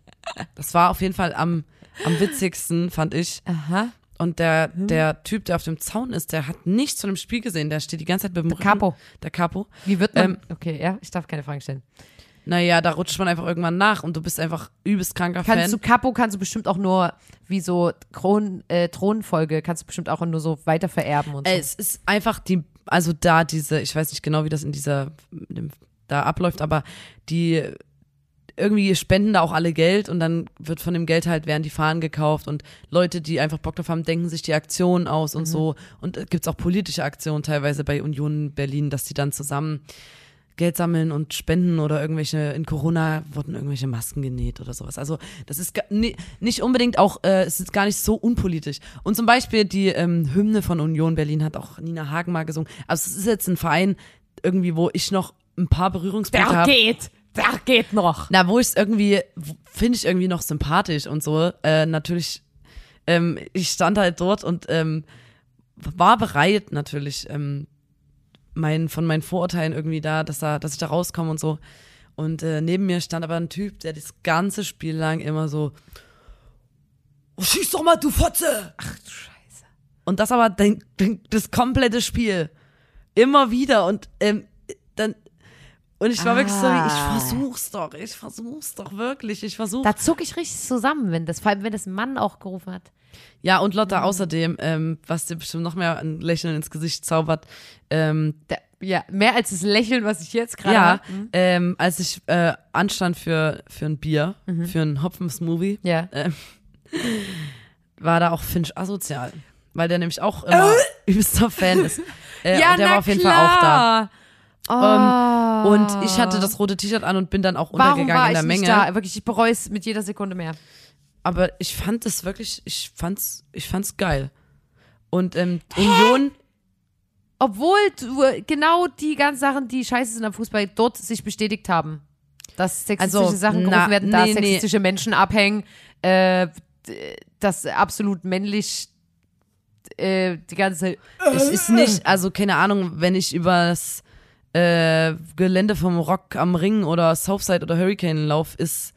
B: das war auf jeden Fall am, am witzigsten, fand ich.
A: aha.
B: Und der,
A: Hm.
B: der Typ, der auf dem Zaun ist, der hat nichts von dem Spiel gesehen. Der steht die ganze Zeit mit dem
A: Der
B: Rücken-
A: Capo.
B: Der Capo.
A: Wie wird man?
B: Ähm,
A: okay, ja, ich darf keine Fragen stellen.
B: Naja, da rutscht man einfach irgendwann nach und du bist einfach übelst kranker
A: Kannst
B: Fan.
A: du Capo kannst du bestimmt auch nur wie so Kron, äh, Thronfolge kannst du bestimmt auch nur so weiter vererben und so.
B: Es ist einfach die also da diese, ich weiß nicht genau, wie das in dieser, da abläuft, aber die irgendwie spenden da auch alle Geld und dann wird von dem Geld halt werden die Fahnen gekauft und Leute, die einfach Bock drauf haben, denken sich die Aktionen aus und so. Und äh, gibt's auch politische Aktionen teilweise bei Union Berlin, dass die dann zusammen Geld sammeln und spenden oder irgendwelche, in Corona wurden irgendwelche Masken genäht oder sowas. Also das ist nicht unbedingt auch, äh, es ist gar nicht so unpolitisch. Und zum Beispiel die ähm, Hymne von Union Berlin hat auch Nina Hagen mal gesungen. Also es ist jetzt ein Verein irgendwie, wo ich noch ein paar Berührungspunkte
A: Der
B: habe.
A: geht. Der geht noch.
B: Na, wo ich es irgendwie, finde ich irgendwie noch sympathisch und so. Äh, natürlich, ähm, ich stand halt dort und ähm, war bereit natürlich, ähm, mein, von meinen Vorurteilen irgendwie da, dass da, dass ich da rauskomme und so. Und äh, neben mir stand aber ein Typ, der das ganze Spiel lang immer so, oh, schieß doch mal, du Fotze!
A: Ach du Scheiße.
B: Und das aber den, den, das komplette Spiel. Immer wieder. Und ähm, dann. Und ich war wirklich so,
A: Ah.
B: ich versuch's doch, ich versuch's doch wirklich, ich versuch's.
A: Da zuck ich richtig zusammen, wenn das, vor allem wenn das ein Mann auch gerufen hat.
B: Ja, und Lotta, außerdem, ähm, was dir bestimmt noch mehr ein Lächeln ins Gesicht zaubert, ähm,
A: Da, ja, mehr als das Lächeln, was ich jetzt gerade
B: ja,
A: hab.
B: ähm, als ich äh, anstand für, für ein Bier, für ein Hopfen-Smoothie,
A: Ja.
B: war da auch Finch asozial. Weil der nämlich auch immer übelster Fan ist. Äh,
A: ja,
B: und der war auf jeden Fall auch da.
A: klar. Oh.
B: Und ich hatte das rote T-Shirt an und bin dann auch
A: Warum
B: untergegangen
A: war
B: in
A: ich
B: der
A: nicht
B: Menge.
A: da? Wirklich, ich bereue es mit jeder Sekunde mehr.
B: Aber ich fand es wirklich, ich fand's, ich fand's geil. Und ähm, Union,
A: Obwohl du, genau die ganzen Sachen, die scheiße sind am Fußball, dort sich bestätigt haben. Dass sexistische
B: Also,
A: Sachen
B: na,
A: gerufen werden, da
B: nee, nee.
A: sexistische Menschen abhängen, äh, das absolut männlich äh, die ganze
B: es ist nicht, also keine Ahnung, wenn ich über das äh, Gelände vom Rock am Ring oder Southside oder Hurricane lauf, ist,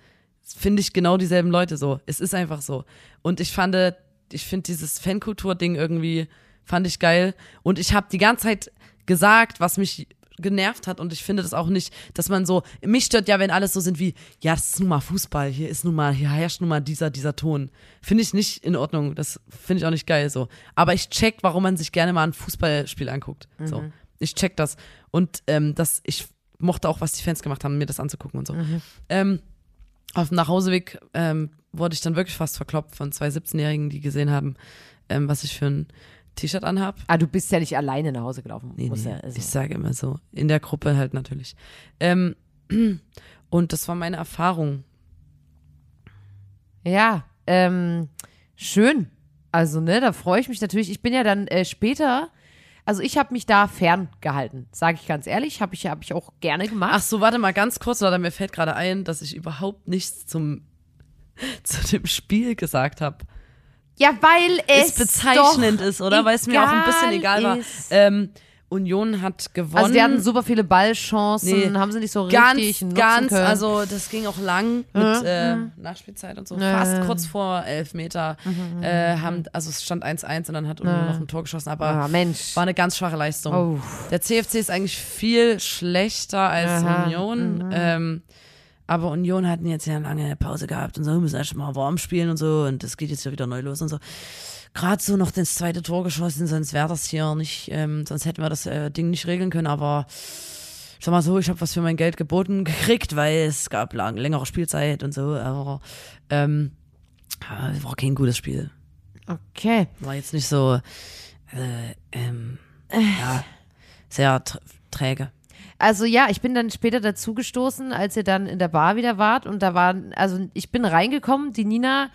B: finde ich genau dieselben Leute so. Es ist einfach so. Und ich fand, ich finde dieses Fankultur-Ding irgendwie, fand ich geil. Und ich habe die ganze Zeit gesagt, was mich genervt hat und ich finde das auch nicht, dass man so, mich stört ja, wenn alles so sind wie, ja, das ist nun mal Fußball, hier ist nun mal, hier herrscht nun mal dieser, dieser Ton. Finde ich nicht in Ordnung, das finde ich auch nicht geil so. Aber ich check, warum man sich gerne mal ein Fußballspiel anguckt. So. Ich check das. Und ähm, das, ich mochte auch, was die Fans gemacht haben, mir das anzugucken und so. Ähm, auf dem Nachhauseweg ähm, wurde ich dann wirklich fast verkloppt von zwei 17-Jährigen, die gesehen haben, ähm, was ich für ein T-Shirt anhab.
A: Ah, du bist ja nicht alleine nach Hause gelaufen.
B: Nee,
A: Muss
B: nee,
A: ja, also.
B: ich sage immer so. In der Gruppe halt natürlich. Ähm, und das war meine Erfahrung.
A: Ja, ähm, schön. Also, ne, da freue ich mich natürlich. Ich bin ja dann äh, später, also ich habe mich da ferngehalten, sage ich ganz ehrlich. Habe ich, hab ich auch gerne gemacht.
B: Ach so, warte mal ganz kurz, oder mir fällt gerade ein, dass ich überhaupt nichts zum zu dem Spiel gesagt habe.
A: ja, weil es
B: Ist bezeichnend
A: doch
B: ist, oder? Weil es mir auch ein bisschen egal war.
A: ist.
B: Ähm, Union hat gewonnen.
A: Also die hatten super viele Ballchancen,
B: Nee,
A: haben sie nicht so
B: ganz,
A: richtig nutzen
B: ganz,
A: können.
B: also das ging auch lang mit äh, Nachspielzeit und so,
A: Ja,
B: fast
A: ja.
B: kurz vor elf Meter äh, haben, also es stand 1-1 und dann hat Union noch ein Tor geschossen, aber
A: ah, Mensch.
B: war eine ganz schwache Leistung.
A: Oh.
B: Der CFC ist eigentlich viel schlechter als
A: Aha,
B: Union, ähm, aber Union hatten jetzt ja eine lange Pause gehabt und so, wir müssen erst mal warm spielen und so und es geht jetzt ja wieder neu los und so. Gerade so noch das zweite Tor geschossen, sonst wäre das hier nicht, ähm, sonst hätten wir das äh, Ding nicht regeln können, aber ich sag mal so, ich habe was für mein Geld geboten gekriegt, weil es gab lang, längere Spielzeit und so, aber ähm, äh, war kein gutes Spiel.
A: Okay.
B: War jetzt nicht so, äh, ähm, ja, sehr tr- träge.
A: Also ja, ich bin dann später dazugestoßen, als ihr dann in der Bar wieder wart und da waren, also ich bin reingekommen, die Nina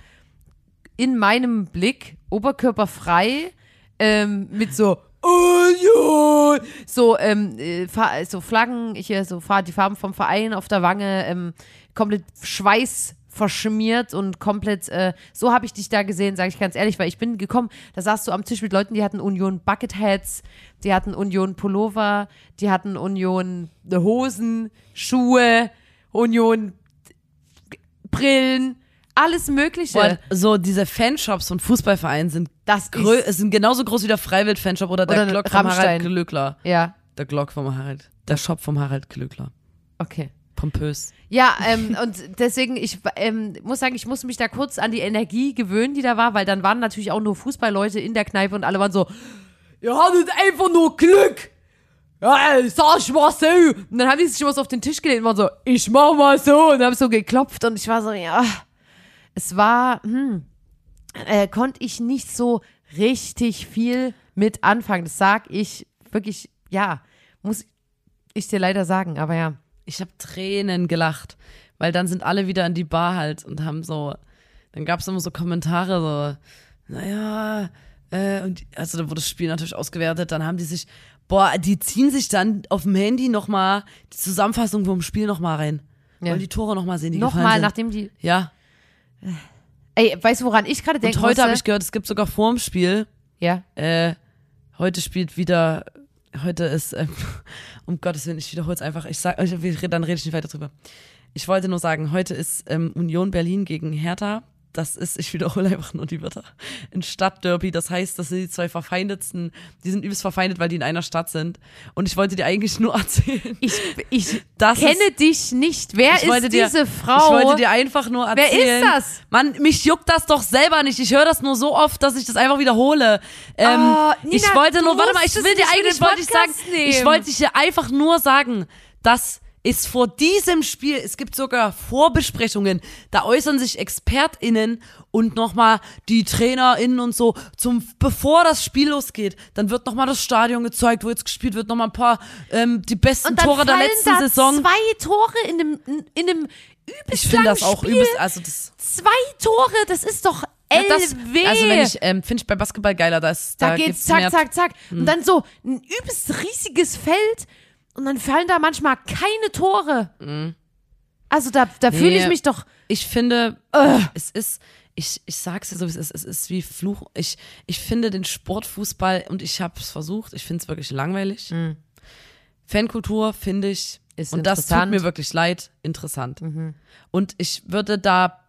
A: in meinem Blick, oberkörperfrei, ähm, mit so Union, so, ähm, äh, so Flaggen, hier so Fa- die Farben vom Verein auf der Wange, ähm, komplett Schweiß verschmiert und komplett, äh, so habe ich dich da gesehen, sage ich ganz ehrlich, weil ich bin gekommen, da saßt du am Tisch mit Leuten, die hatten Union Bucketheads, die hatten Union Pullover, die hatten Union Hosen, Schuhe, Union Brillen, alles Mögliche.
B: Boah, so diese Fanshops von Fußballvereinen sind
A: das
B: sind genauso groß wie der Freiwild-Fanshop oder der
A: Oder
B: Glock vom Harald. Glöckler.
A: ja,
B: Der Glock vom Harald. Der Shop vom Harald Glöckler.
A: okay.
B: Pompös.
A: Ja, ähm, und deswegen, ich ähm, muss sagen, ich muss mich da kurz an die Energie gewöhnen, die da war, weil dann waren natürlich auch nur Fußballleute in der Kneipe und alle waren so, ihr hattet einfach nur Glück. hey, sag ich mal so. Und dann haben die sich so auf den Tisch gelegt und waren so, ich mach mal so. Und haben so geklopft und ich war so, ja. Es war, hm, äh, konnte ich nicht so richtig viel mit anfangen. Das sag ich wirklich, ja, muss ich dir leider sagen, aber ja.
B: Ich habe Tränen gelacht, weil dann sind alle wieder in die Bar halt und haben so, dann gab es immer so Kommentare, so, naja, äh, und also da wurde das Spiel natürlich ausgewertet, dann haben die sich, boah, die ziehen sich dann auf dem Handy nochmal die Zusammenfassung vom Spiel nochmal rein.
A: Ja.
B: Wollen die Tore nochmal sehen, die
A: Nochmal, nachdem die,
B: Ja,
A: ey, weißt du, woran ich gerade denke?
B: und heute habe ich gehört, es gibt sogar vorm Spiel,
A: ja,
B: äh, heute spielt wieder, heute ist, ähm, um Gottes Willen, ich wiederhole es einfach, ich sag, ich, dann rede ich nicht weiter drüber. Ich wollte nur sagen, heute ist ähm, Union Berlin gegen Hertha. Das ist, ich wiederhole einfach nur die Wörter, ein Stadtderby. Das heißt, das sind die zwei verfeindetsten, die sind übelst verfeindet, weil die in einer Stadt sind. Und ich wollte dir eigentlich nur erzählen.
A: ich, ich
B: Das
A: kenne
B: ist-
A: dich nicht. Wer ist
B: dir-
A: diese Frau?
B: Ich wollte dir einfach nur
A: Wer ist
B: erzählen.
A: das?
B: Mann, mich juckt das doch selber nicht. Ich höre das nur so oft, dass ich das einfach wiederhole. Ähm,
A: Oh, Nina,
B: ich wollte nur, warte mal, ich will dir eigentlich, wollte ich sagen,
A: nehmen.
B: ich wollte dir einfach nur sagen, dass es vor diesem Spiel, es gibt sogar Vorbesprechungen, da äußern sich ExpertInnen und nochmal die TrainerInnen und so, zum, bevor das Spiel losgeht, dann wird nochmal das Stadion gezeigt, wo jetzt gespielt wird, nochmal ein paar, ähm, die besten Tore der letzten
A: da
B: Saison.
A: zwei Tore in einem, in einem übelst
B: Ich finde das auch
A: Spiel.
B: übelst, also das,
A: Zwei Tore, das ist doch
B: Ja, das, also wenn ich, ähm, finde ich bei Basketball geiler, da ist,
A: da,
B: da,
A: geht's zack, zack, zack.
B: Hm.
A: Und dann so ein übelst riesiges Feld und dann fallen da manchmal keine Tore. Also da, da fühle ich.
B: Nee.
A: mich doch.
B: Ich finde, es ist, ich, ich sag's dir so, wie es ist, es ist wie Fluch. Ich, ich finde den Sportfußball, und ich habe es versucht, ich finde es wirklich langweilig. Fankultur finde ich,
A: Ist
B: und das tut mir wirklich leid, interessant. Und ich würde da,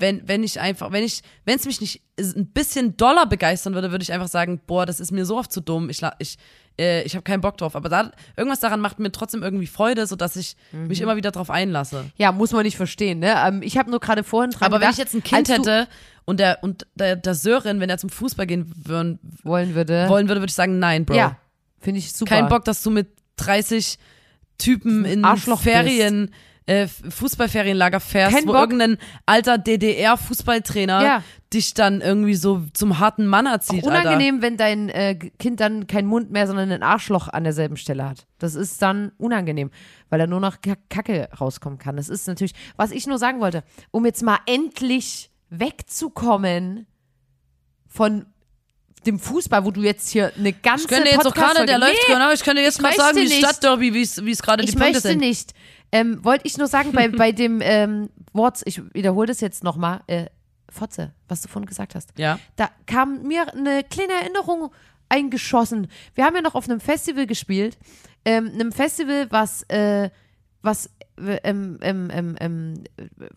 B: wenn, wenn ich einfach, wenn ich, wenn es mich nicht ein bisschen doller begeistern würde, würde ich einfach sagen, boah, das ist mir so oft zu dumm, ich, ich, äh, ich habe keinen Bock drauf. Aber da, irgendwas daran macht mir trotzdem irgendwie Freude, sodass ich mich immer wieder drauf einlasse.
A: Ja, muss man nicht verstehen, ne? Ähm, ich habe nur gerade vorhin dran
B: Aber wenn
A: gedacht,
B: ich jetzt ein Kind hätte und der und der, der Sören, wenn er zum Fußball gehen würden,
A: wollen würde.
B: wollen würde, würde ich sagen, nein, Bro.
A: Ja, finde ich super.
B: Kein Bock, dass du mit 30 Typen in
A: Arschloch
B: Ferien, äh, Fußballferienlager fährst,
A: Kein
B: wo
A: Bock.
B: irgendein alter DDR-Fußballtrainer
A: Ja.
B: dich dann irgendwie so zum harten Mann erzieht,
A: Unangenehm, wenn dein äh, Kind dann keinen Mund mehr, sondern ein Arschloch an derselben Stelle hat. Das ist dann unangenehm, weil da nur noch Ka- Kacke rauskommen kann. Das ist natürlich, was ich nur sagen wollte, um jetzt mal endlich wegzukommen von dem Fußball, wo du jetzt hier eine ganze
B: Ich könnte jetzt auch gerade, der läuft
A: nee,
B: genau, ich könnte jetzt
A: ich
B: gerade sagen,
A: möchte
B: wie. Stadtderby, wie es gerade die
A: ich
B: Punkte
A: möchte
B: sind.
A: nicht. Ähm, Wollte ich nur sagen, bei, bei dem ähm, Wort, ich wiederhole das jetzt nochmal, äh, Fotze, was du vorhin gesagt hast.
B: Ja.
A: Da kam mir eine kleine Erinnerung eingeschossen. Wir haben ja noch auf einem Festival gespielt. Ähm, einem Festival, was, äh, was äh, ähm, ähm, ähm, ähm,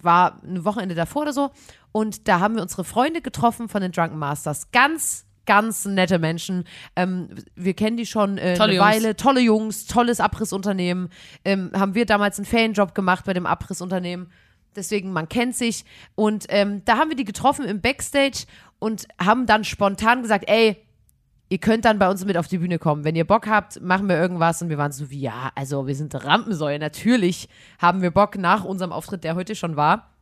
A: war ein Wochenende davor oder so. Und da haben wir unsere Freunde getroffen von den Drunken Masters. Ganz, ganz nette Menschen. Ähm, wir kennen die schon äh,
B: Tolle
A: eine
B: Jungs.
A: Weile. Tolle Jungs, tolles Abrissunternehmen. Ähm, haben wir damals einen Ferienjob gemacht bei dem Abrissunternehmen. Deswegen, man kennt sich. Und ähm, da haben wir die getroffen im Backstage und haben dann spontan gesagt, ey, ihr könnt dann bei uns mit auf die Bühne kommen. Wenn ihr Bock habt, machen wir irgendwas. Und wir waren so wie, ja, also wir sind Rampensäue. Natürlich haben wir Bock nach unserem Auftritt, der heute schon war,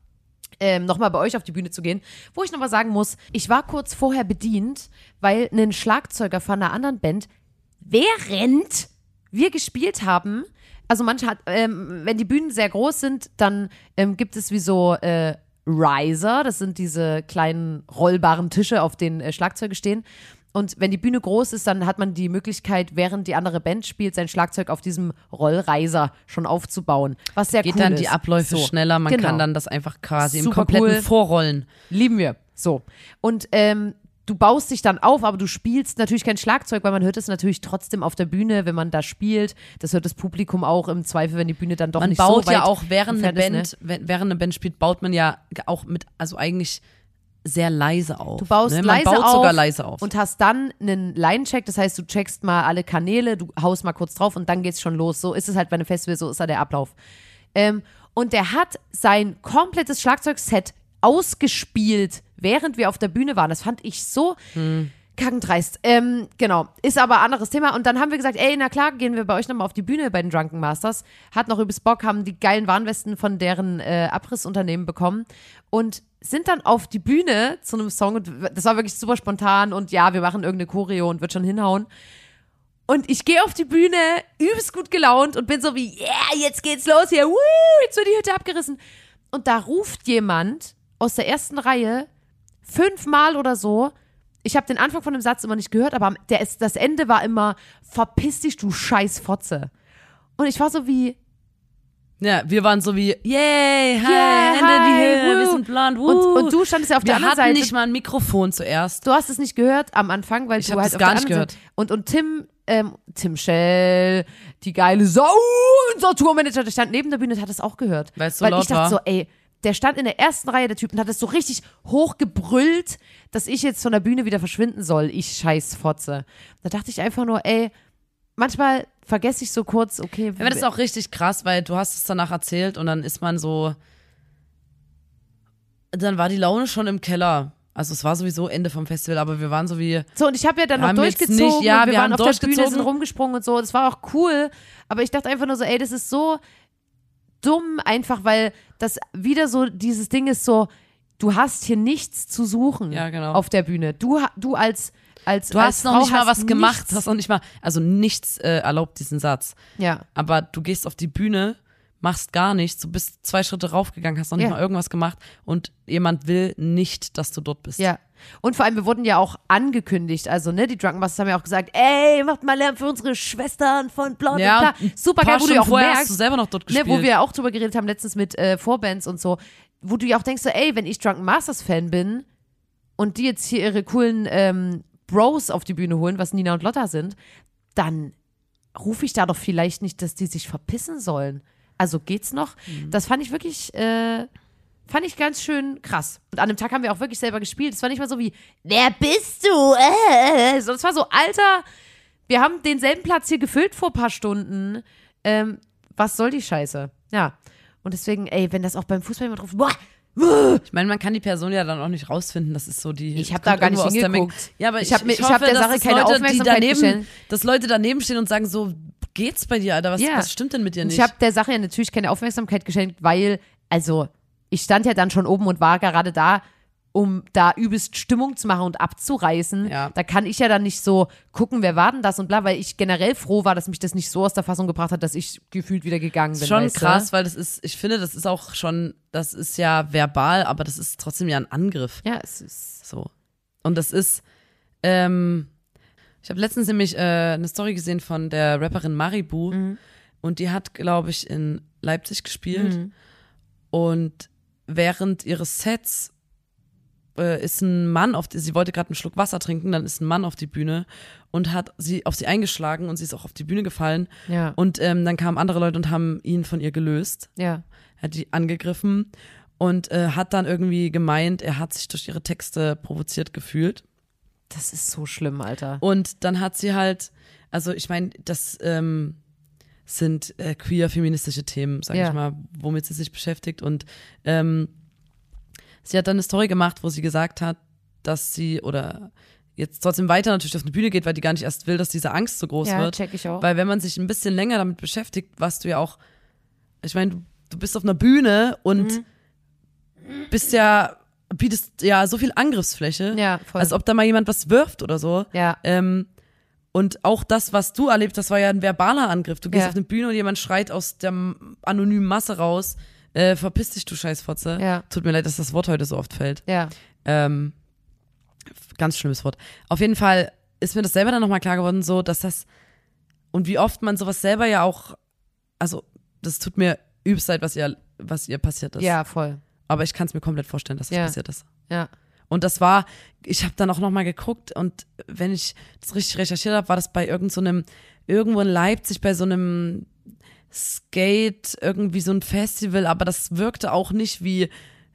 A: ähm, nochmal bei euch auf die Bühne zu gehen. Wo ich nochmal sagen muss, ich war kurz vorher bedient, weil ein Schlagzeuger von einer anderen Band, während wir gespielt haben, also manche hat, ähm, wenn die Bühnen sehr groß sind, dann ähm, gibt es wie so äh, Riser, das sind diese kleinen rollbaren Tische, auf denen äh, Schlagzeuge stehen. Und wenn die Bühne groß ist, dann hat man die Möglichkeit, während die andere Band spielt, sein Schlagzeug auf diesem Rollreiser schon aufzubauen. Was sehr
B: Geht
A: cool
B: dann
A: ist.
B: die Abläufe
A: So.
B: schneller, man
A: Genau.
B: kann dann das einfach quasi im
A: Super
B: kompletten
A: cool.
B: Vorrollen.
A: Lieben wir. So. Und ähm, du baust dich dann auf, aber du spielst natürlich kein Schlagzeug, weil man hört es natürlich trotzdem auf der Bühne, wenn man da spielt. Das hört das Publikum auch im Zweifel, wenn die Bühne dann doch
B: Man
A: nicht
B: baut
A: so weit
B: ja auch während eine
A: entfernt ist,
B: Band,
A: ne?
B: während eine Band spielt, baut man ja auch mit, also eigentlich sehr leise auf.
A: Du baust
B: ne? Man
A: leise
B: baut
A: auf
B: sogar leise auf.
A: und hast dann einen Line-Check, das heißt, du checkst mal alle Kanäle, du haust mal kurz drauf und dann geht's schon los. So ist es halt bei einem Festival, so ist da der Ablauf. Ähm, und der hat sein komplettes Schlagzeugset ausgespielt, während wir auf der Bühne waren. Das fand ich so Kackendreist. Ähm, genau. Ist aber ein anderes Thema. Und dann haben wir gesagt, ey, na klar, gehen wir bei euch nochmal auf die Bühne bei den Drunken Masters. Hat noch übelst Bock, haben die geilen Warnwesten von deren äh, Abrissunternehmen bekommen und sind dann auf die Bühne zu einem Song. Und das war wirklich super spontan. Und ja, wir machen irgendeine Choreo und wird schon hinhauen. Und ich gehe auf die Bühne, übelst gut gelaunt und bin so wie, yeah, jetzt geht's los hier, woo, jetzt wird die Hütte abgerissen. Und da ruft jemand aus der ersten Reihe fünfmal oder so. Ich habe den Anfang von dem Satz immer nicht gehört, aber der ist, das Ende war immer, verpiss dich, du scheiß Fotze. Und ich war so wie,
B: Ja, wir waren so wie, yay, hi,
A: Yeah,
B: Hände in die
A: hi,
B: Höhe, wir sind blond, woo.
A: und, und du standest ja auf der
B: wir
A: anderen
B: hatten
A: Seite.
B: nicht mal ein Mikrofon zuerst.
A: Du hast es nicht gehört am Anfang, weil
B: Ich
A: du halt auf
B: gar
A: der
B: nicht
A: anderen
B: gehört.
A: Seite- Und, und Tim, ähm, Tim Schell, die geile Sau, unser Tourmanager, der stand neben der Bühne und hat das auch gehört.
B: Weil es so
A: weil
B: laut
A: ich dachte
B: war.
A: so, ey, der stand in der ersten Reihe, der Typ, und hat es so richtig hoch gebrüllt, dass ich jetzt von der Bühne wieder verschwinden soll. Ich scheiß Fotze. Da dachte ich einfach nur, ey, manchmal vergesse ich so kurz, okay.
B: Aber das ist auch richtig krass, weil du hast es danach erzählt und dann ist man so, dann war die Laune schon im Keller. Also es war sowieso Ende vom Festival, aber wir waren so wie,
A: So, und ich habe ja dann noch durchgezogen
B: nicht- ja,
A: und wir,
B: wir
A: waren auf der Bühne, sind rumgesprungen und so. Das war auch cool. Aber ich dachte einfach nur so, ey, das ist so dumm, einfach weil das wieder so dieses Ding ist so, du hast hier nichts zu suchen
B: Ja, genau.
A: auf der Bühne. Du, du als, als
B: du
A: als
B: hast noch
A: Frau
B: nicht mal was gemacht,
A: nichts.
B: hast noch nicht mal, also nichts äh, erlaubt diesen Satz.
A: Ja,
B: Aber du gehst auf die Bühne, machst gar nichts, du bist zwei Schritte raufgegangen, hast noch nicht
A: Ja.
B: mal irgendwas gemacht und jemand will nicht, dass du dort bist.
A: ja. Und vor allem, wir wurden ja auch angekündigt. Also, ne, die Drunken Masters haben ja auch gesagt, ey, macht mal Lärm für unsere Schwestern von Blond
B: Ja,
A: und Super geil, wo du ja auch
B: vorher
A: merkst,
B: hast du selber noch dort
A: ne,
B: gespielt.
A: wo wir ja auch drüber geredet haben letztens mit äh, Vorbands und so, wo du ja auch denkst, so, ey, wenn ich Drunken Masters Fan bin und die jetzt hier ihre coolen ähm, Bros auf die Bühne holen, was Nina und Lotta sind, dann rufe ich da doch vielleicht nicht, dass die sich verpissen sollen. Also geht's noch?
B: Mhm.
A: Das fand ich wirklich, äh, fand ich ganz schön krass. Und an dem Tag haben wir auch wirklich selber gespielt. Es war nicht mal so wie, wer bist du? Äh, so, es war so, Alter, wir haben denselben Platz hier gefüllt vor ein paar Stunden. Ähm, was soll die Scheiße? Ja. Und deswegen, ey, wenn das auch beim Fußball jemand ruft, boah,
B: Ich meine, man kann die Person ja dann auch nicht rausfinden. Das ist so die.
A: Ich hab
B: das
A: da gar nicht
B: der
A: hingeguckt.
B: Ja, aber
A: Ich
B: ich,
A: hab mir-
B: ich,
A: ich hab
B: hoffe,
A: der
B: dass
A: Sache keine
B: Leute,
A: Aufmerksamkeit
B: daneben,
A: geschenkt.
B: dass Leute daneben stehen und sagen so, geht's bei dir, Alter? Was,
A: Ja.
B: was stimmt denn mit dir nicht?
A: Ich habe der Sache ja natürlich keine Aufmerksamkeit geschenkt, weil, also, ich stand ja dann schon oben und war gerade da, um da übelst Stimmung zu machen und abzureißen.
B: Ja.
A: Da kann ich ja dann nicht so gucken, wer war denn das und bla, weil ich generell froh war, dass mich das nicht so aus der Fassung gebracht hat, dass ich gefühlt wieder gegangen bin.
B: schon
A: weißt du?
B: krass, weil das ist, ich finde, das ist auch schon, das ist ja verbal, aber das ist trotzdem ja ein Angriff.
A: Ja, es ist.
B: So. Und das ist, ähm, ich habe letztens nämlich äh, eine Story gesehen von der Rapperin Maribu
A: Mhm.
B: und die hat, glaube ich, in Leipzig gespielt und während ihres Sets äh, ist ein Mann auf die, sie wollte gerade einen Schluck Wasser trinken, dann ist ein Mann auf die Bühne und hat sie auf sie eingeschlagen und sie ist auch auf die Bühne gefallen
A: Ja.
B: und ähm, dann kamen andere Leute und haben ihn von ihr gelöst
A: Ja.
B: hat die angegriffen und äh, hat dann irgendwie gemeint, er hat sich durch ihre Texte provoziert gefühlt.
A: Das ist so schlimm, Alter.
B: Und dann hat sie halt, also ich meine, das ähm, sind äh, queer-feministische Themen, sag
A: Ja.
B: ich mal, womit sie sich beschäftigt. Und ähm, sie hat dann eine Story gemacht, wo sie gesagt hat, dass sie oder jetzt trotzdem weiter natürlich auf die Bühne geht, weil die gar nicht erst will, dass diese Angst so groß
A: Ja,
B: wird.
A: check ich auch.
B: Weil wenn man sich ein bisschen länger damit beschäftigt, was du ja auch, ich meine, du, du bist auf einer Bühne und
A: Mhm.
B: bist ja, bietest ja so viel Angriffsfläche,
A: Ja, voll.
B: als ob da mal jemand was wirft oder so.
A: ja.
B: Ähm, und auch das, was du erlebt hast, war ja ein verbaler Angriff. Du gehst
A: Ja.
B: auf eine Bühne und jemand schreit aus der anonymen Masse raus, äh, verpiss dich, du Scheißfotze.
A: Ja.
B: Tut mir leid, dass das Wort heute so oft fällt.
A: Ja.
B: Ähm, ganz schlimmes Wort. Auf jeden Fall ist mir das selber dann nochmal klar geworden, so, dass das und wie oft man sowas selber ja auch, also das tut mir übelst leid, was ihr, was ihr passiert ist.
A: Ja, voll.
B: Aber ich kann es mir komplett vorstellen, dass das
A: Ja.
B: passiert ist.
A: Ja.
B: Und das war, ich habe dann auch nochmal geguckt und wenn ich das richtig recherchiert habe, war das bei irgend so einem, irgendwo in Leipzig bei so einem Skate, irgendwie so ein Festival, aber das wirkte auch nicht wie,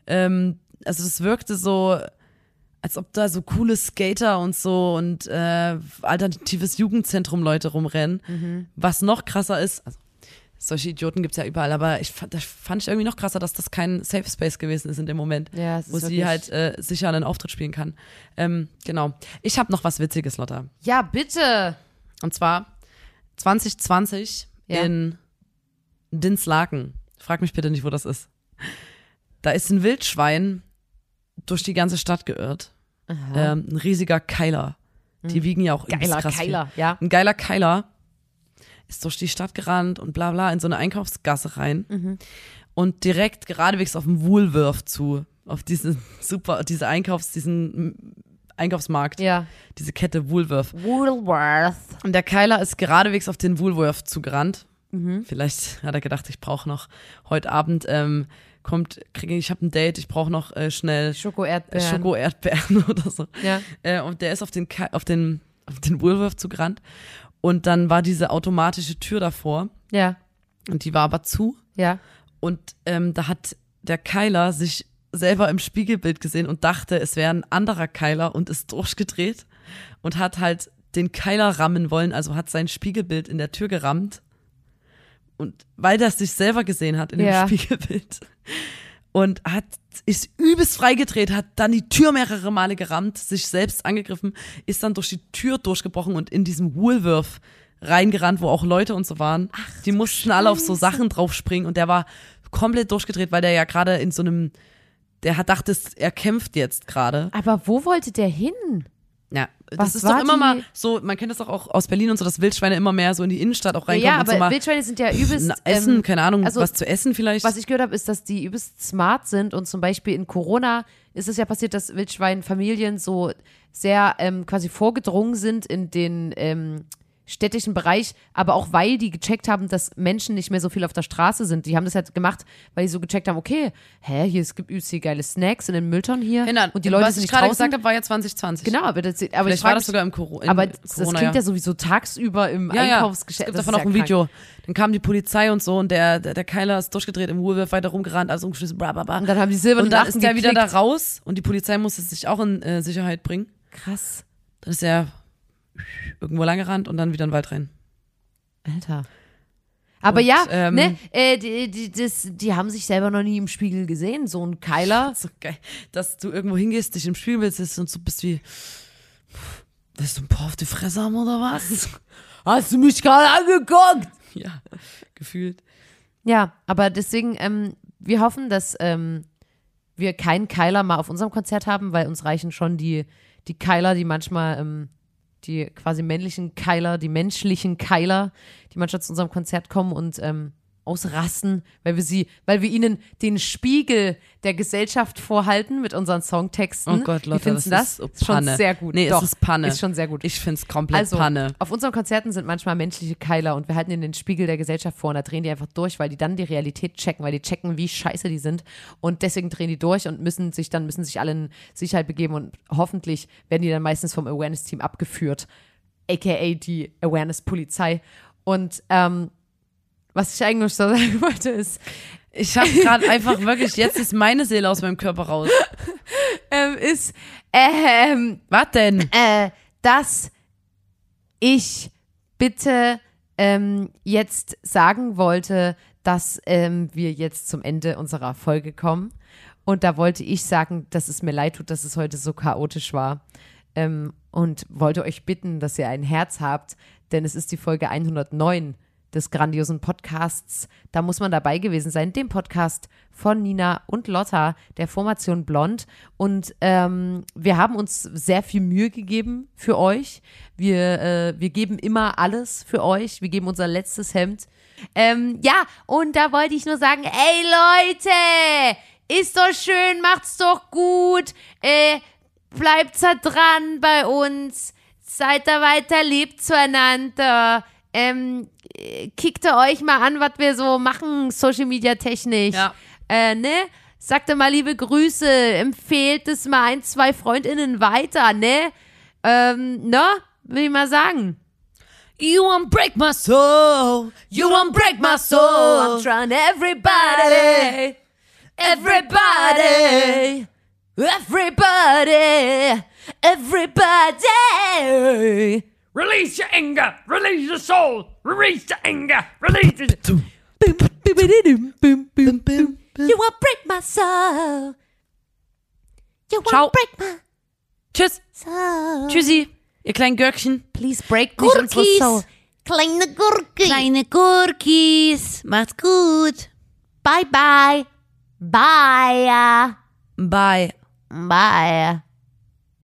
B: ähm, also das wirkte so, als ob da so coole Skater und so und äh, alternatives Jugendzentrum Leute rumrennen. Was noch krasser ist, also solche Idioten gibt es ja überall, aber ich fand, das fand ich irgendwie noch krasser, dass das kein Safe Space gewesen ist in dem Moment,
A: Ja,
B: wo sie halt äh, sicher einen Auftritt spielen kann. Ähm, genau. Ich habe noch was Witziges, Lotta.
A: Ja, bitte.
B: Und zwar 2020
A: Ja.
B: in Dinslaken. Frag mich bitte nicht, wo das ist. Da ist ein Wildschwein durch die ganze Stadt geirrt. Ähm, ein riesiger Keiler. Die wiegen ja auch
A: Hm. Geiler
B: krass viel.
A: Keiler, ja.
B: Ein geiler Keiler ist durch die Stadt gerannt und bla bla in so eine Einkaufsgasse rein
A: Mhm.
B: und direkt geradewegs auf den Woolworth zu, auf diesen super, diese Einkaufs, diesen Einkaufsmarkt,
A: Ja.
B: diese Kette Woolworth.
A: Woolworth.
B: Und der Keiler ist geradewegs auf den Woolworth zugerannt.
A: Mhm.
B: Vielleicht hat er gedacht, ich brauche noch heute Abend ähm, kommt, kriege ich habe ein Date, ich brauche noch äh, schnell
A: Schoko-Erdbeeren.
B: Schoko-Erdbeeren oder so.
A: Ja.
B: Äh, und der ist auf den, auf den, auf den Woolworth zugerannt. Und dann war diese automatische Tür davor
A: Ja.
B: und die war aber zu.
A: Ja.
B: Und ähm, da hat der Keiler sich selber im Spiegelbild gesehen und dachte, es wäre ein anderer Keiler und ist durchgedreht und hat halt den Keiler rammen wollen, also hat sein Spiegelbild in der Tür gerammt. Und weil das sich selber gesehen hat in dem
A: Ja.
B: Spiegelbild und hat ist übelst freigedreht, hat dann die Tür mehrere Male gerammt, sich selbst angegriffen, ist dann durch die Tür durchgebrochen und in diesem Woolworth reingerannt, wo auch Leute und so waren. die mussten alle auf so Sachen draufspringen und der war komplett durchgedreht, weil der ja gerade in so einem, der hat dachte, er kämpft jetzt gerade.
A: Aber wo wollte der hin?
B: Ja, das
A: Was
B: ist
A: war
B: doch immer
A: die-
B: mal so, man kennt das doch auch aus Berlin und so, dass Wildschweine immer mehr so in die Innenstadt auch reinkommen
A: ja,
B: und so
A: aber
B: mal
A: Wildschweine sind ja übelst.
B: na, essen,
A: ähm,
B: keine Ahnung,
A: also,
B: was zu essen vielleicht.
A: Was ich gehört habe, ist, dass die übelst smart sind und zum Beispiel in Corona ist es ja passiert, dass Wildschweinfamilien so sehr ähm, quasi vorgedrungen sind in den ähm, städtischen Bereich, aber auch weil die gecheckt haben, dass Menschen nicht mehr so viel auf der Straße sind. Die haben das halt gemacht, weil die so gecheckt haben, okay, hä, hier es gibt übelst die geile Snacks in den Mülltonnen hier
B: Erinnern,
A: und die Leute
B: was
A: sind
B: ich
A: nicht
B: gerade
A: draußen.
B: gesagt habe, war ja 2020.
A: Genau, aber das, aber ich
B: Vielleicht war das sogar im, Coro in
A: aber das
B: Corona.
A: klingt ja sowieso tagsüber im
B: ja, ja.
A: Einkaufsgeschäft.
B: Es gibt davon auch ein
A: ja
B: Video. Dann kam die Polizei und so und der, der, der Keiler ist durchgedreht im Woolworth weiter rumgerannt, also umgeschmissen, bla bla bla.
A: Und dann haben die silbernen
B: Und dann ist der wieder da
A: geklickt.
B: raus und die Polizei musste sich auch in äh, Sicherheit bringen.
A: Krass,
B: Dann ist er irgendwo lang gerannt und dann wieder in den Wald rein.
A: Alter. Aber
B: Und,
A: ja,
B: ähm,
A: ne, äh, die, die, das, die haben sich selber noch nie im Spiegel gesehen. So ein Keiler.
B: So geil, dass du irgendwo hingehst, dich im Spielbild sitzt und so bist wie, willst du ein paar auf die Fresse haben oder was?
A: Hast du mich gerade angeguckt?
B: ja, gefühlt.
A: Ja, aber deswegen, ähm, wir hoffen, dass ähm, wir keinen Keiler mal auf unserem Konzert haben, weil uns reichen schon die, die Keiler, die manchmal, ähm, die quasi männlichen Keiler, die menschlichen Keiler, die manchmal zu unserem Konzert kommen und ähm, ausrasten, weil wir sie, weil wir ihnen den Spiegel der Gesellschaft vorhalten mit unseren Songtexten.
B: Oh Gott,
A: Wie findest du
B: das
A: das?
B: ist
A: schon sehr gut.
B: Nee, es
A: Doch,
B: ist Panne.
A: Ist schon sehr gut.
B: Ich find's komplett
A: Also,
B: Panne.
A: auf unseren Konzerten sind manchmal menschliche Keiler und wir halten ihnen den Spiegel der Gesellschaft vor und da drehen die einfach durch, weil die dann die Realität checken, weil die checken, wie scheiße die sind und deswegen drehen die durch und müssen sich dann, müssen sich alle in Sicherheit begeben und hoffentlich werden die dann meistens vom Awareness-Team abgeführt, aka die Awareness-Polizei und ähm, was ich eigentlich so sagen wollte ist,
B: Ich habe gerade einfach wirklich, jetzt ist meine Seele aus meinem Körper raus.
A: ähm, ist, ähm,
B: Was denn?
A: äh, dass ich bitte ähm, jetzt sagen wollte, dass ähm, wir jetzt zum Ende unserer Folge kommen. Und da wollte ich sagen, dass es mir leid tut, dass es heute so chaotisch war. Ähm, und wollte euch bitten, dass ihr ein Herz habt, denn es ist die Folge 109 des grandiosen Podcasts. Da muss man dabei gewesen sein, dem Podcast von Nina und Lotta, der Formation Blond. Und ähm, wir haben uns sehr viel Mühe gegeben für euch. Wir, äh, wir geben immer alles für euch. Wir geben unser letztes Hemd. Ähm, ja, und da wollte ich nur sagen, ey Leute, ist doch schön, macht's doch gut. Äh, bleibt dran bei uns. Seid da weiter lieb zueinander. Ähm, kickt ihr euch mal an, was wir so machen, Social Media technisch.
B: Ja.
A: Äh, ne? Sagt ihr mal liebe Grüße, empfehlt es mal ein, zwei FreundInnen weiter, ne? Ähm, ne? Will ich mal sagen.
B: You won't break my soul. You won't break my
A: I'm
B: soul.
A: trying everybody, everybody, everybody, everybody.
C: Release your anger. Release your soul. Release the anger. Release it.
A: You wanna break my soul. You wanna
B: Ciao.
A: break my
B: Tschüss.
A: soul.
B: Tschüssi, ihr kleinen Gürkchen.
A: Please break nicht unsere
B: Gurkis.
A: Soul. Kleine Gurke.
B: Kleine Gurkis. Macht's gut.
A: Bye bye. Bye.
B: Bye.
A: Bye.